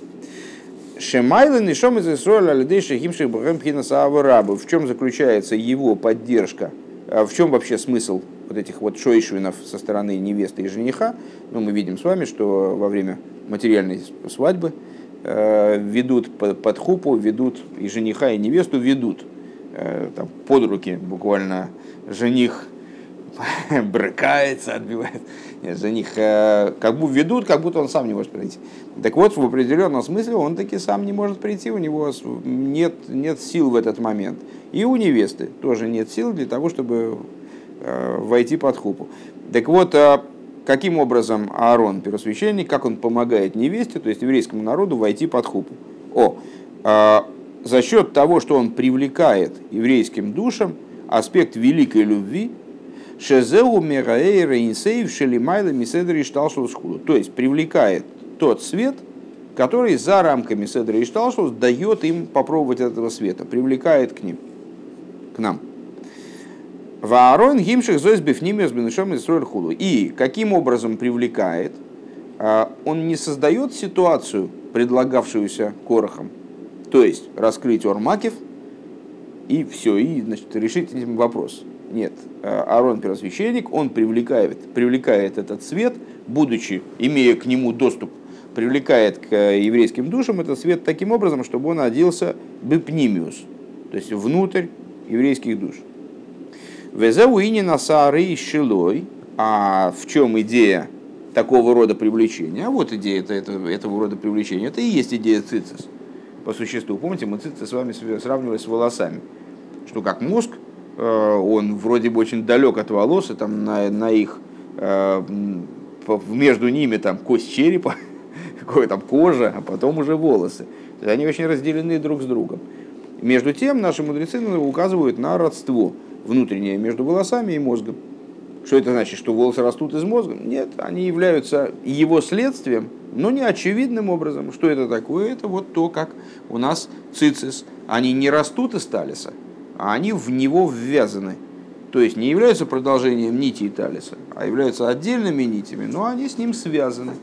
Шемайлен и Шом из Исроля Алидейши Химших Бахам Рабу. В чем заключается его поддержка? А в чем вообще смысл вот этих вот шойшвинов со стороны невесты и жениха? Ну, мы видим с вами, что во время материальной свадьбы э, ведут под хупу, ведут и жениха, и невесту ведут э, там, под руки буквально жених брыкается, отбивает. Нет, за них э, как бы ведут, как будто он сам не может прийти. Так вот, в определенном смысле он таки сам не может прийти, у него нет, нет сил в этот момент. И у невесты тоже нет сил для того, чтобы э, войти под хупу. Так вот, э, каким образом Аарон, первосвященник, как он помогает невесте, то есть еврейскому народу, войти под хупу? О, за счет того, что он привлекает еврейским душам аспект великой любви – Шезеу Мегаэйра Инсейв Шелимайла Миседри Ишталшус Худу. То есть привлекает тот свет, который за рамками Седра и Шталшус дает им попробовать этого света, привлекает к ним, к нам. Ваарон гимших зоис бифнимиус бенешом из худу. И каким образом привлекает? А, он не создает ситуацию, предлагавшуюся Корохом, то есть раскрыть Ормакев, и все, и значит, решить этим вопрос. Нет, э, Аарон первосвященник, он привлекает, привлекает этот свет, будучи, имея к нему доступ, привлекает к еврейским душам этот свет таким образом, чтобы он оделся бепнимиус, то есть внутрь еврейских душ. Везауини насары шилой, а в чем идея такого рода привлечения? А вот идея это, это, этого рода привлечения, это и есть идея цицис. По существу, помните, мы цицис с вами сравнивали с волосами, что как мозг Э, он вроде бы очень далек от волос, и там на, на их э, между ними там кость черепа, какое там кожа, а потом уже волосы. Они очень разделены друг с другом. Между тем, наши мудрецы указывают на родство внутреннее между волосами и мозгом. Что это значит, что волосы растут из мозга? Нет, они являются его следствием, но не очевидным образом. Что это такое? Это вот то, как у нас цицис. Они не растут из талиса, а они в него ввязаны. То есть не являются продолжением нити и талиса, а являются отдельными нитями, но они с ним связаны.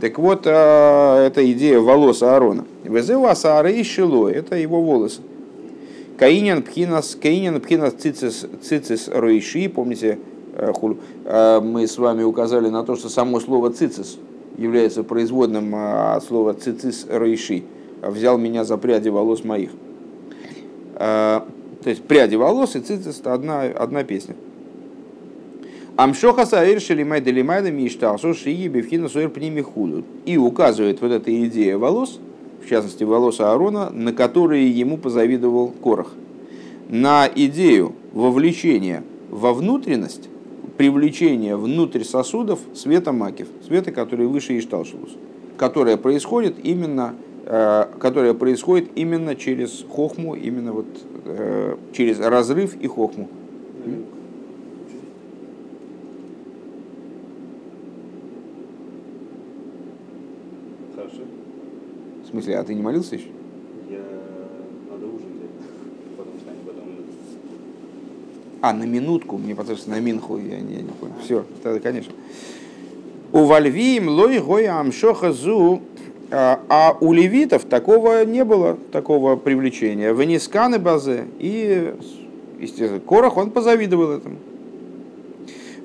Так вот, а, это идея волос Аарона. И шило, это его волосы. Каинян пхинас, каинян пхинас цицис, цицис ройши, помните, Э. Э, мы с вами указали на то, что само слово цицис является производным э, от слова цицис рейши. Взял меня за пряди волос моих. То есть пряди волос и цицис это одна, одна песня. Амшоха саэр шелимай делимайда мишталшо шии бифхина суэр пними худу. И указывает вот эта идея волос, в частности волос Аарона, на которые ему позавидовал Корах. На идею вовлечения во внутренность привлечение внутрь сосудов света макив, света, который выше Ишталшилус, которое происходит именно э, которое происходит именно через хохму, именно вот э, через разрыв и хохму. В смысле, а ты не молился еще? А, на минутку, мне подсказывается, на минху, я не, я не понял. Все, тогда, конечно. У Вальвиим лой гоя амшоха зу, а, а у левитов такого не было, такого привлечения. В Нисканы базе, и, естественно, Корах, он позавидовал этому.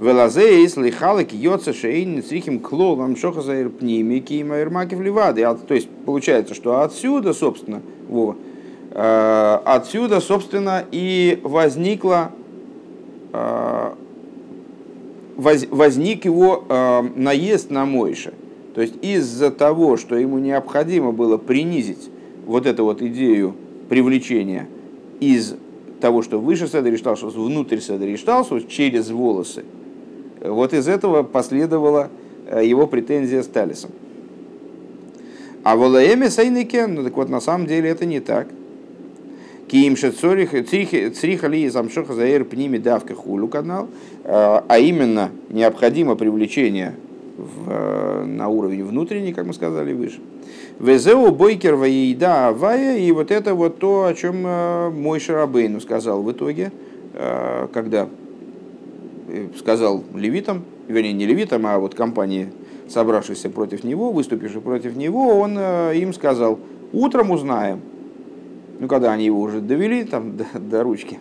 Велазе из лихалок йоца шейн црихим клол амшоха заир пними кима ирмакив левады. То есть, получается, что отсюда, собственно, Вова, отсюда, собственно, и возникла Э, возник его наезд на Мойша. То есть из-за того, что ему необходимо было принизить вот эту вот идею привлечения из того, что выше Седри Шталшус, внутрь Седри Шталшус, через волосы, вот из этого последовала э, его претензия с Талисом. А волаэме сайникен, ну так вот на самом деле это не так – Киимша цриха ли замшоха заэр пними давка хулю канал, а, а именно необходимо привлечение в, на уровень внутренний, как мы сказали выше. Везеу бойкер ваейда авая, и вот это вот то, о чем мой Шарабейну сказал в итоге, когда э, сказал левитам, вернее не левитам, а вот компании, собравшейся против него, выступившей против него, он им сказал, утром узнаем, ну, когда они его уже довели там до, до ручки,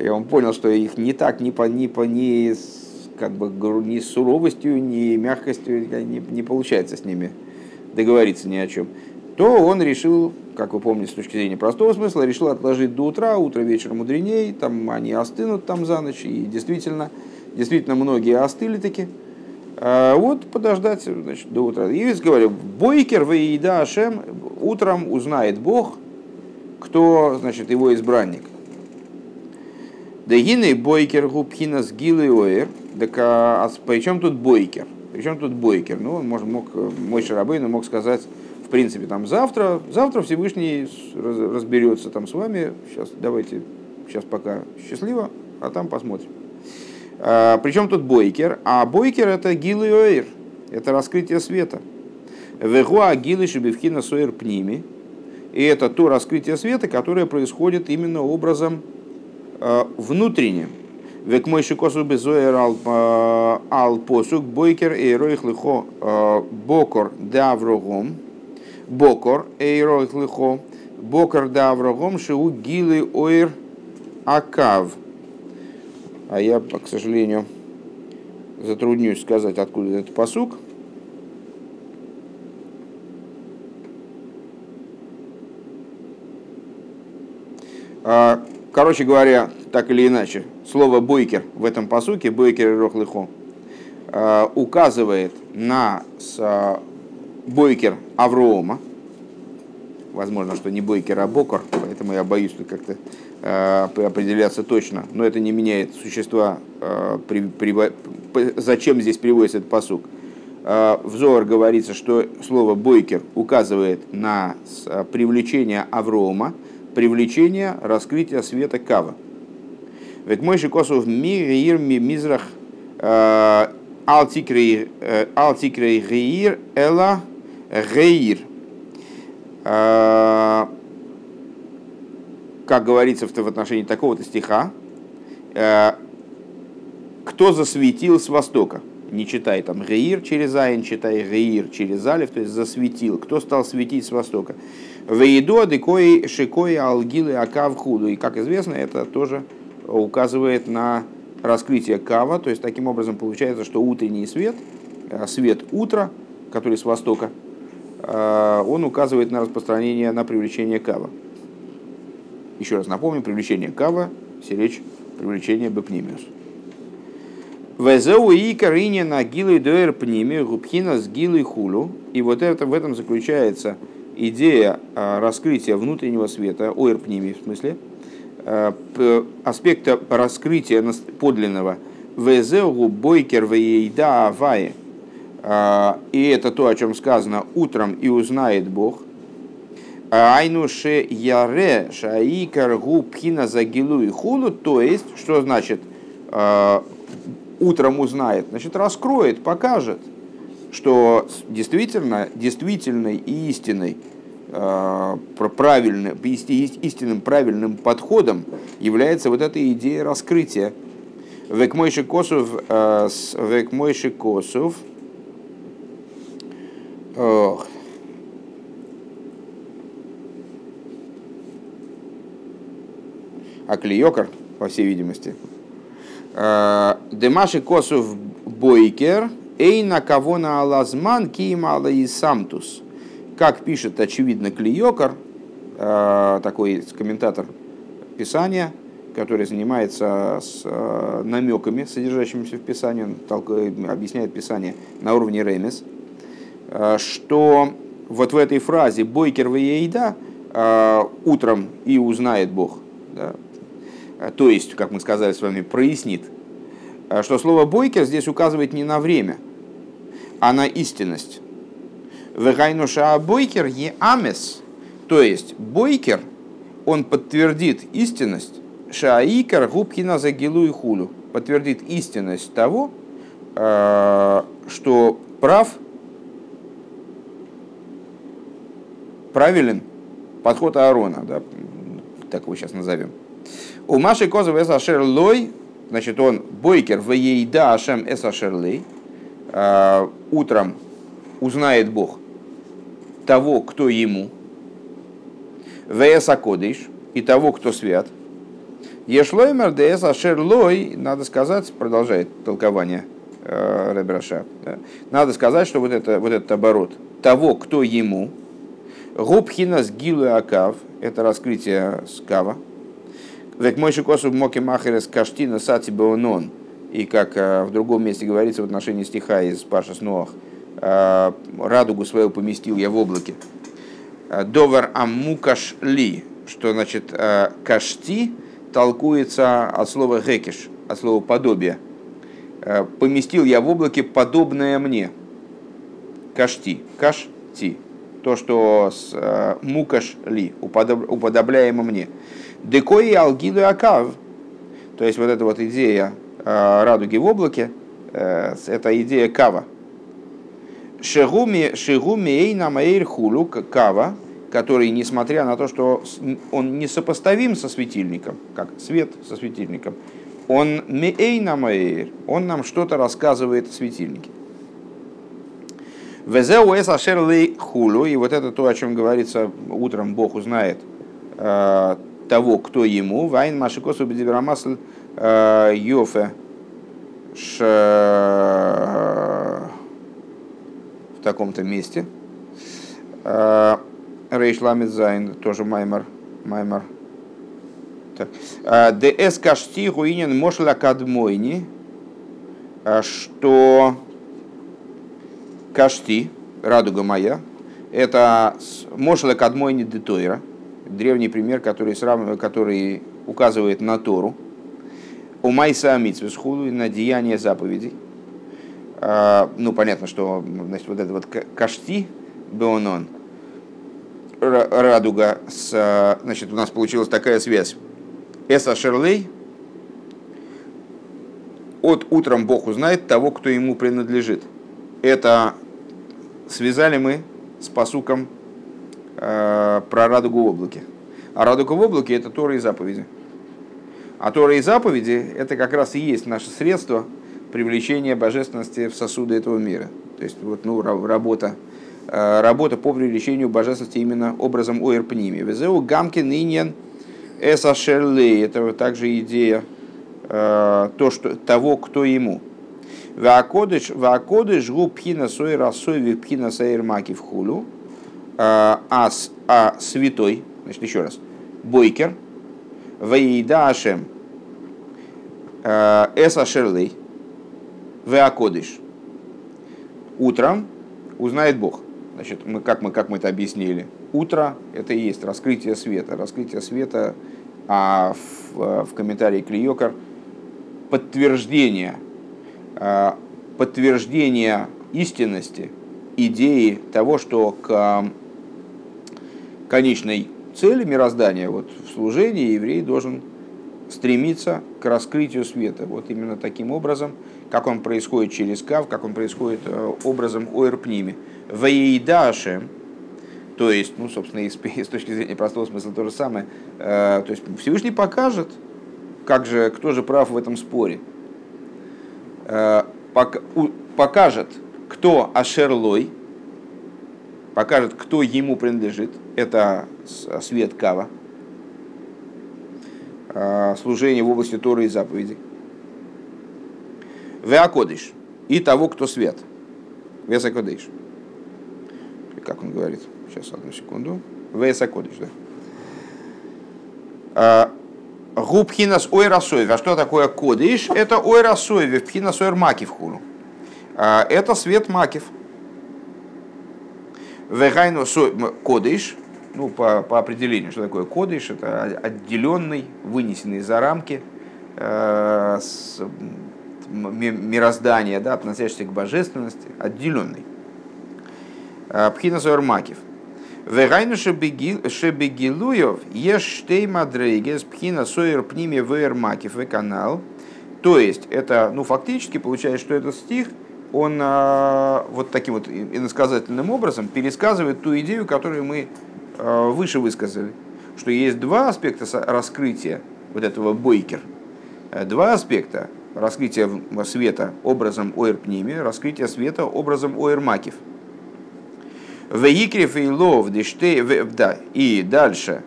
и он понял, что их не так, ни по, ни по, с, как бы, ни с суровостью, ни мягкостью не, не получается с ними договориться ни о чем, то он решил, как вы помните, с точки зрения простого смысла, решил отложить до утра, утро вечер мудреней, там они остынут там за ночь, и действительно, действительно многие остыли таки. А вот подождать значит, до утра. И говорю, бойкер еда Ашем, утром узнает Бог, кто, значит, его избранник. Дегины бойкер губхина с гилы. Так а, а при чем тут бойкер? При чем тут бойкер? Ну, он может, мог, мой Шарабейн мог сказать, в принципе, там завтра, завтра Всевышний разберется там с вами. Сейчас давайте, сейчас пока счастливо, а там посмотрим. А, причем тут бойкер? А бойкер это гилы оэр. Это раскрытие света. Вегуа гилы шибивхина соэр пними. И это то раскрытие света, которое происходит именно образом э, внутренним. Век мой шикосу безоэр ал э, посук бойкер и ройх лихо бокор даврогом. Бокор и ройх лихо бокор даврогом шиу гилы ойр акав. А я, к сожалению, затруднюсь сказать, откуда этот посук. А, короче говоря, так или иначе, слово «бойкер» в этом посуке, «бойкер и рохлыхо», а, указывает на а, бойкер Аврома, возможно, что не бойкер, а бокер, поэтому я боюсь тут как-то определяться точно, но это не меняет существа, при, при, зачем здесь приводится этот посук. Э, Взор говорится, что слово бойкер указывает на э, привлечение Аврома, привлечение раскрытия света Кава. Ведь мой шикосов мир мизрах алтикрей геир эла геир. Как говорится в отношении такого-то стиха, кто засветил с востока. Не читай там Геир через Айн, читай Геир через Алиф, то есть засветил. Кто стал светить с востока? Вейдо, декои, шикои, алгилы, акав, худу. И, как известно, это тоже указывает на раскрытие кава. То есть, таким образом, получается, что утренний свет, э, свет утра, который с востока, э, он указывает на распространение, на привлечение кава. Еще раз напомню, привлечение кава, речь привлечение бепнимиус. Везеу и карине на гилы дуэр пними губхина с гилой хулу. И вот это, в этом заключается идея а, раскрытия внутреннего света, оэр пними в смысле, а, аспекта раскрытия подлинного. Везеу бойкер вейда авае. А, и это то, о чем сказано утром и узнает Бог. Айнуше яре шаикар губхина за гилу и хулу. То есть, что значит утром узнает, значит, раскроет, покажет, что действительно, действительной и истинной, э, правильным, истинным правильным подходом является вот эта идея раскрытия. Век мойши косов, э, век мойши косов, а клеекар, по всей видимости, Э, Демаши косов бойкер, эй на кого на алазман киимала и самтус. Как пишет, очевидно, Клиокар, э, такой комментатор Писания, который занимается с э, намеками, содержащимися в Писании, он объясняет Писание на уровне Ремес, что вот в этой фразе «бойкер в утром и узнает Бог», да, то есть, как мы сказали с вами, прояснит, э, что слово «бойкер» здесь указывает не на время, а на истинность. Вегайнуша бойкер е амес, то есть бойкер, он подтвердит истинность шаикар губкина загилу и хулю, подтвердит истинность того, э, что прав, правилен подход Аарона, да, так его сейчас назовем. У Маши Козов Эсашер Лой, значит, он бойкер в Ейда Ашем Эсашер Лей, а, утром узнает Бог того, кто ему, Веса Кодиш, и того, кто свят. Ешлоймер ДС Ашерлой, надо сказать, продолжает толкование э, надо сказать, что вот, это, вот этот оборот того, кто ему, Губхина с Гилу Акав, это раскрытие скава, Век мой шикосу моки махерес каштина сати беонон. И как э, в другом месте говорится в отношении стиха из Паша Снуах, э, радугу свою поместил я в облаке. Э, Довар амукаш ли, что значит кашти, толкуется от слова гекиш, от слова подобие. Поместил я в облаке подобное мне. Кашти, кашти. То, что с мукаш ли, уподобляемо мне. Декои алгилу акав, то есть вот эта вот идея э, радуги в облаке, э, это идея кава. Шигуми шигуми эйна маэйр хулу кава, который, несмотря на то, что он несопоставим со светильником, как свет со светильником, он меэйна маэйр, он нам что-то рассказывает о светильнике. Везеу эс хулу, и вот это то, о чем говорится утром, Бог узнает э, того, кто ему, вайн машикосу бедибрамасл э, йофе в таком-то месте. Э, Рейш ламит зайн, тоже маймар, маймар. Э, ДС кашти гуинен мошла кадмойни, что кашти, радуга моя, это мошла кадмойни детойра, древний пример, который, срав... который указывает на Тору. У Майса Амитсвесхулу на деяние заповедей. А, ну, понятно, что значит, вот это вот кашти, беонон, радуга, с, значит, у нас получилась такая связь. Эса Шерлей, от утром Бог узнает того, кто ему принадлежит. Это связали мы с посуком э, про радугу в облаке. А радуга в облаке это Тора и заповеди. А Тора и заповеди это как раз и есть наше средство привлечения божественности в сосуды этого мира. То есть вот, ну, работа, э, работа по привлечению божественности именно образом Оэрпними. Везеу гамки нынен эсашерлей. Это также идея э, то, что, того, кто ему. Ваакодыш, ваакодыш гу пхина сой расой пхина саир маки в хулу. А, а святой, значит, еще раз, бойкер, ваидашем эса шерлей, ваакодыш. Утром узнает Бог. Значит, мы, как, мы, как мы это объяснили? Утро – это и есть раскрытие света. Раскрытие света, а в, в комментарии Клиокар – подтверждение – Э, подтверждение истинности идеи того, что к конечной цели мироздания, вот в служении еврей должен стремиться к раскрытию света. Вот именно таким образом, как он происходит через Кав, как он происходит э, образом Оэрпними. Ваейдаше, то есть, ну, собственно, и с точки зрения простого смысла то же самое, э, то есть Всевышний покажет, как же, кто же прав в этом споре. Э, покажет, кто Ашерлой, покажет, кто ему принадлежит. Это свет Кава, э, служение в области Торы и заповедей. Веакодыш и того, кто свет. Весакодыш. Как он говорит? Сейчас, одну секунду. Весакодыш, да. Э, Губхинас ойрасойв. А что такое кодиш? Это ойрасойв, пхинас ойр макив хулу. А, это свет макив. Вегайну кодиш, ну, по, по определению, что такое кодиш, это отделенный, вынесенный за рамки э, мироздания, да, относящийся к божественности, отделенный. А, пхинас ойр макив. Вегайну шебегилуев ештей мадрейгес пхина сойер пниме вэр макив канал. То есть, это, ну, фактически получается, что этот стих, он а, вот таким вот иносказательным образом пересказывает ту идею, которую мы выше высказали. Что есть два аспекта раскрытия вот этого бойкер. Э, два аспекта раскрытия света образом ойрпними, раскрытия света образом ойрмакив. макив Веикрив и лов, да, и дальше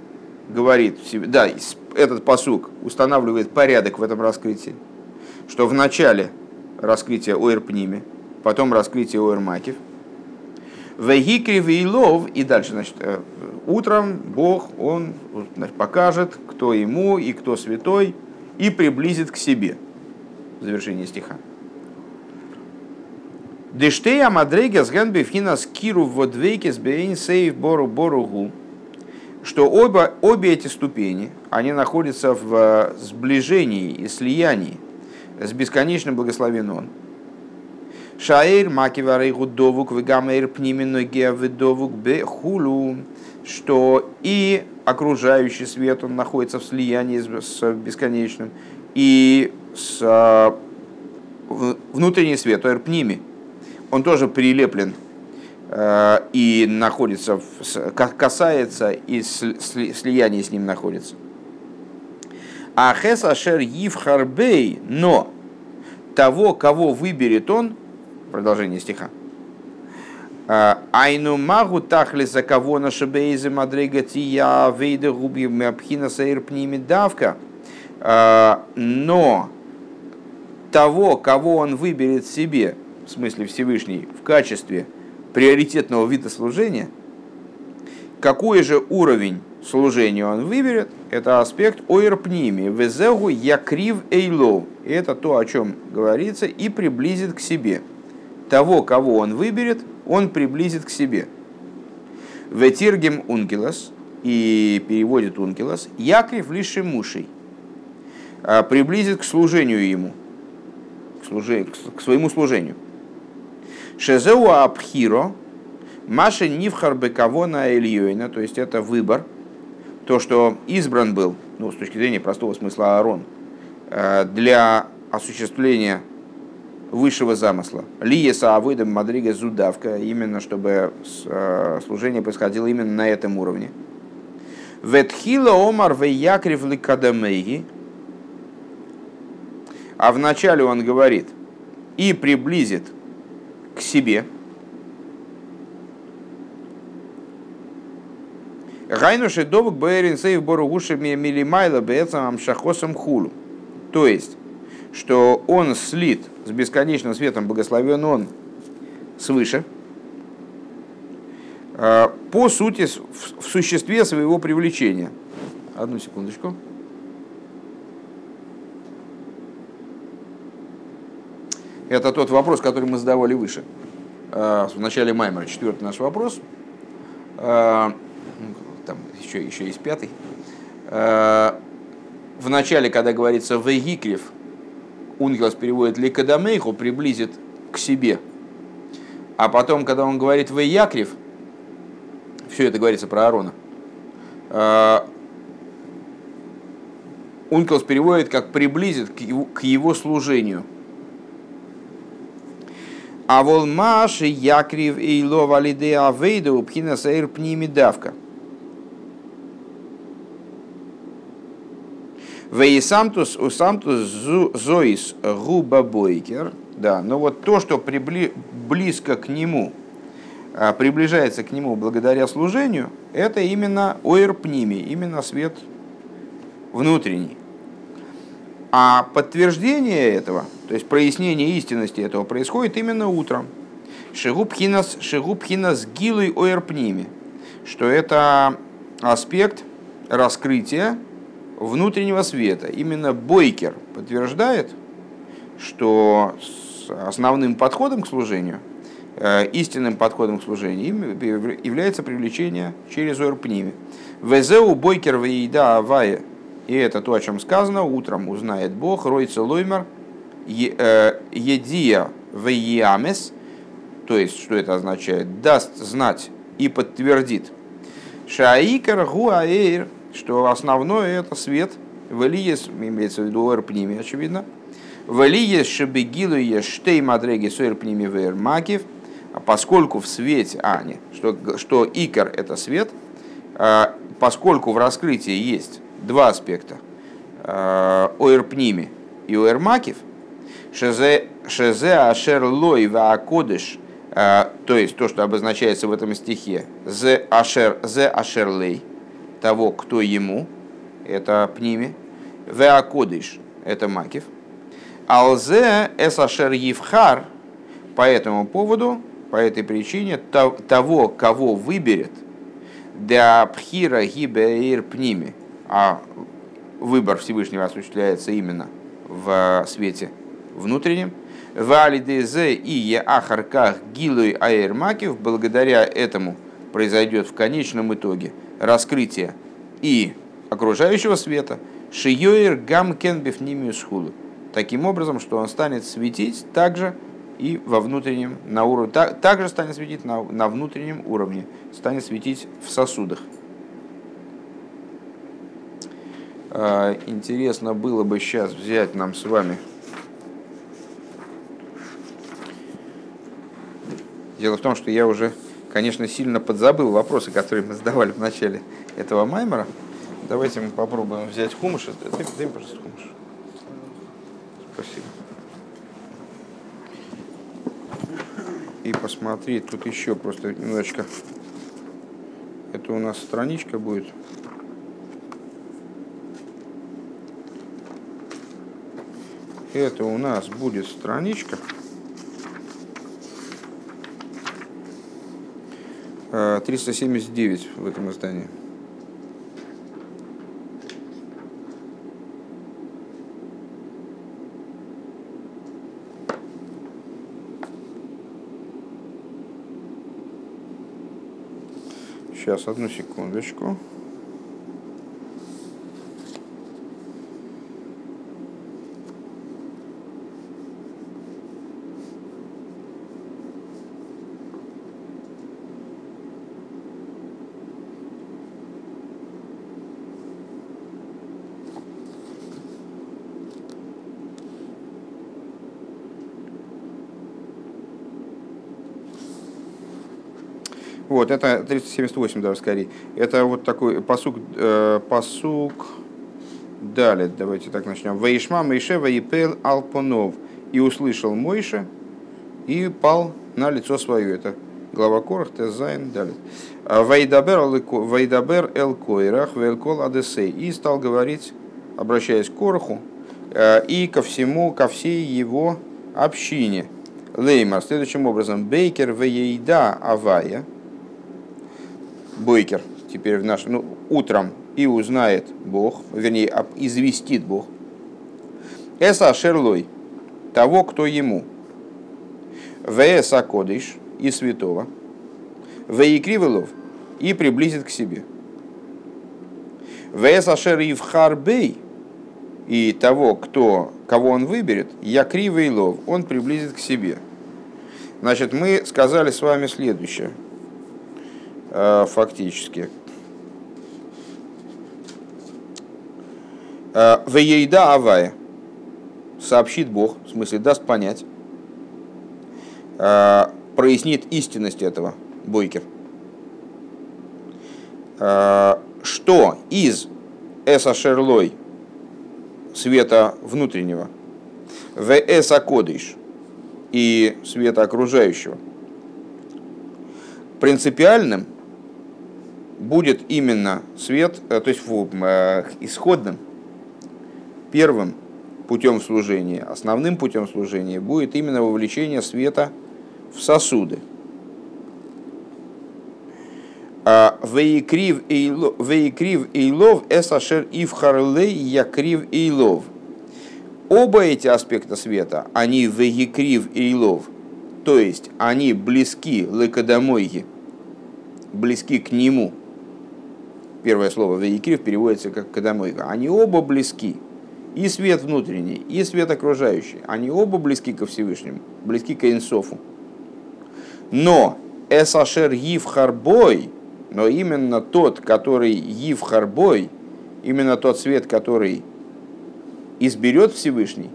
говорит, да, этот посук устанавливает порядок в этом раскрытии, что в начале раскрытия Оэрпними, потом раскрытие Оэрмакив, Вегикрив и лов, и дальше, значит, э, утром Бог, Он значит, покажет, кто ему и кто святой, и приблизит к себе. Завершение стиха. Дештея мадрега с ганбифхина скиру в двейке с бейн сейв бору боругу, что оба, обе эти ступени, они находятся в э, сближении и слиянии с бесконечным благословен он. Шаир макиварейгу довук вегамейр пнименно геаведовук бехулу, что и окружающий свет, он находится в слиянии с бесконечным, и с э, внутренний свет, эрпними, он тоже прилеплен э, и находится, касается и слияние с ним находится. А хес ашер харбей, но того, кого выберет он, продолжение стиха, Айну магу тахли за кого на шебейзе мадрега тия вейда губи мапхина сейр пними давка. Э, но того, кого он выберет себе, в смысле Всевышний, в качестве приоритетного вида служения, какой же уровень служения он выберет, это аспект ойрпними, везегу якрив эйлоу. И это то, о чем говорится, и приблизит к себе. Того, кого он выберет, он приблизит к себе. Ветиргем ункилос, и переводит ункилос, якрив лишь мушей, приблизит к служению ему, к, служению, к своему служению. Шезеу Абхиро, Маша Нивхар Бекавона Ильёйна, то есть это выбор, то, что избран был, ну, с точки зрения простого смысла Аарон, э, для осуществления высшего замысла. Лия Саавыдам Мадрига Зудавка, именно чтобы э, служение происходило именно на этом уровне. Ветхила Омар Веякрив Ликадамейги. А вначале он говорит, и приблизит к себе. Гайнуши довук бэрин сейв боругуши милимайла бэцам шахосам хулу. То есть, что он слит с бесконечным светом, благословен он свыше, а, по сути, в существе своего привлечения. Одну секундочку. Это тот вопрос, который мы задавали выше. А, в начале Маймера, четвертый наш вопрос. А, ну, там еще, еще есть пятый. В начале, когда говорится «вегикрев», Унгелос переводит «ликадамейху», приблизит к себе. А потом, когда он говорит «веякрев», все это говорится про Аарона, Ункелс переводит как «приблизит к его, к его служению». А волмаши якрив и ловалиде авейда упхина сейр пними давка. Вейсамтус усамтус зоис губа бойкер. Да, но вот то, что прибли, близко к нему, а, приближается к нему благодаря служению, это именно оирпними, именно свет внутренний. А подтверждение этого, то есть прояснение истинности этого происходит именно утром. Шигубхинас, шигубхинас гилуй оирпними, что это аспект раскрытия внутреннего света. Именно Бойкер подтверждает, что основным подходом к служению, э, истинным подходом к служению является привлечение через Уэрпними. Везеу Бойкер Вейда Авая, и это то, о чем сказано, утром узнает Бог, Ройца Лоймер, э, Едия Вейямес, то есть, что это означает, даст знать и подтвердит. Шаикар Гуаэйр – что основное это свет, Велиес, имеется в виду эрпними, очевидно, Велиес шебегилу ештей мадреги суэрпними вермакив, а поскольку в свете, а, нет, что, что икор это свет, а, поскольку в раскрытии есть два аспекта, а, оэрпними и оэрмакив, шезе ашер лой ваакодыш, то есть то, что обозначается в этом стихе, зе ашер, зе ашер лей, того, кто ему, это пними, веакодыш, это макив, алзе эсашер евхар, по этому поводу, по этой причине, того, кого выберет, для пхира гибеир пними, а выбор Всевышнего осуществляется именно в свете внутреннем, Валидезе и Еахарках Гилуй Аэрмакив, благодаря этому произойдет в конечном итоге раскрытия и окружающего света, шиёир гамкен бифнимиус худу. Таким образом, что он станет светить также и во внутреннем, на уровне, так, также станет светить на, на внутреннем уровне, станет светить в сосудах. А, интересно было бы сейчас взять нам с вами Дело в том, что я уже конечно, сильно подзабыл вопросы, которые мы задавали в начале этого маймера. Давайте мы попробуем взять хумыш. Дай, дай мне, пожалуйста, хумыш. Спасибо. И посмотреть, тут еще просто немножечко. Это у нас страничка будет. Это у нас будет страничка. 379 в этом издании. Сейчас, одну секундочку. Вот, это 378 даже скорее. Это вот такой посук, э, посук далее. Давайте так начнем. Ваишма Мейше Ваипел Алпонов. И услышал Мойша и пал на лицо свое. Это глава Корах, Тезайн, далее. Вайдабер Эл Койрах, Велькол Адесей. И стал говорить, обращаясь к Кораху, э, и ко всему, ко всей его общине. Леймар, следующим образом, Бейкер Вейда Авая, Бойкер, теперь в нашем, ну, утром и узнает Бог, вернее, известит Бог. Эса Шерлой, того, кто ему. Веса Кодыш и святого. Веикривелов и приблизит к себе. Веса Шериф Харбей и того, кто, кого он выберет, я кривый лов, он приблизит к себе. Значит, мы сказали с вами следующее – фактически. Э, Веейда Авая сообщит Бог, в смысле даст понять, э, прояснит истинность этого Бойкер. Что из Эса Шерлой, света внутреннего, в Эса Кодыш и света окружающего, принципиальным – будет именно свет, э, то есть э, исходным, первым путем служения, основным путем служения будет именно вовлечение света в сосуды. А Вейкрив Эйлов Эсашер Ивхарлей Якрив Эйлов. Оба эти аспекта света, они Вейкрив Эйлов, то есть они близки Лекадамойги, близки к нему – первое слово «веикрив» переводится как «кадамойга». Они оба близки. И свет внутренний, и свет окружающий. Они оба близки ко Всевышнему, близки к Инсофу. Но Эсашер Харбой, но именно тот, который Ив Харбой, именно тот свет, который изберет Всевышний,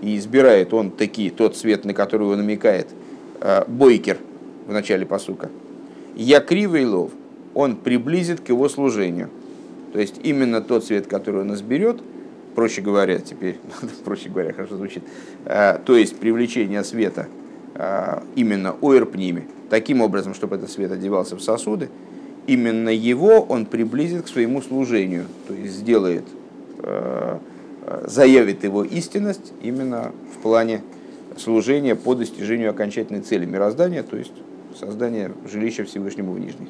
и избирает он таки тот свет, на который он намекает, э, Бойкер в начале посука. Я кривый лов – он приблизит к его служению. То есть именно тот свет, который он изберет, проще говоря, теперь, проще говоря, хорошо звучит, э, то есть привлечение света э, именно оэрпними, таким образом, чтобы этот свет одевался в сосуды, именно его он приблизит к своему служению, то есть сделает, э, заявит его истинность именно в плане служения по достижению окончательной цели мироздания, то есть создания жилища Всевышнему в Нижних.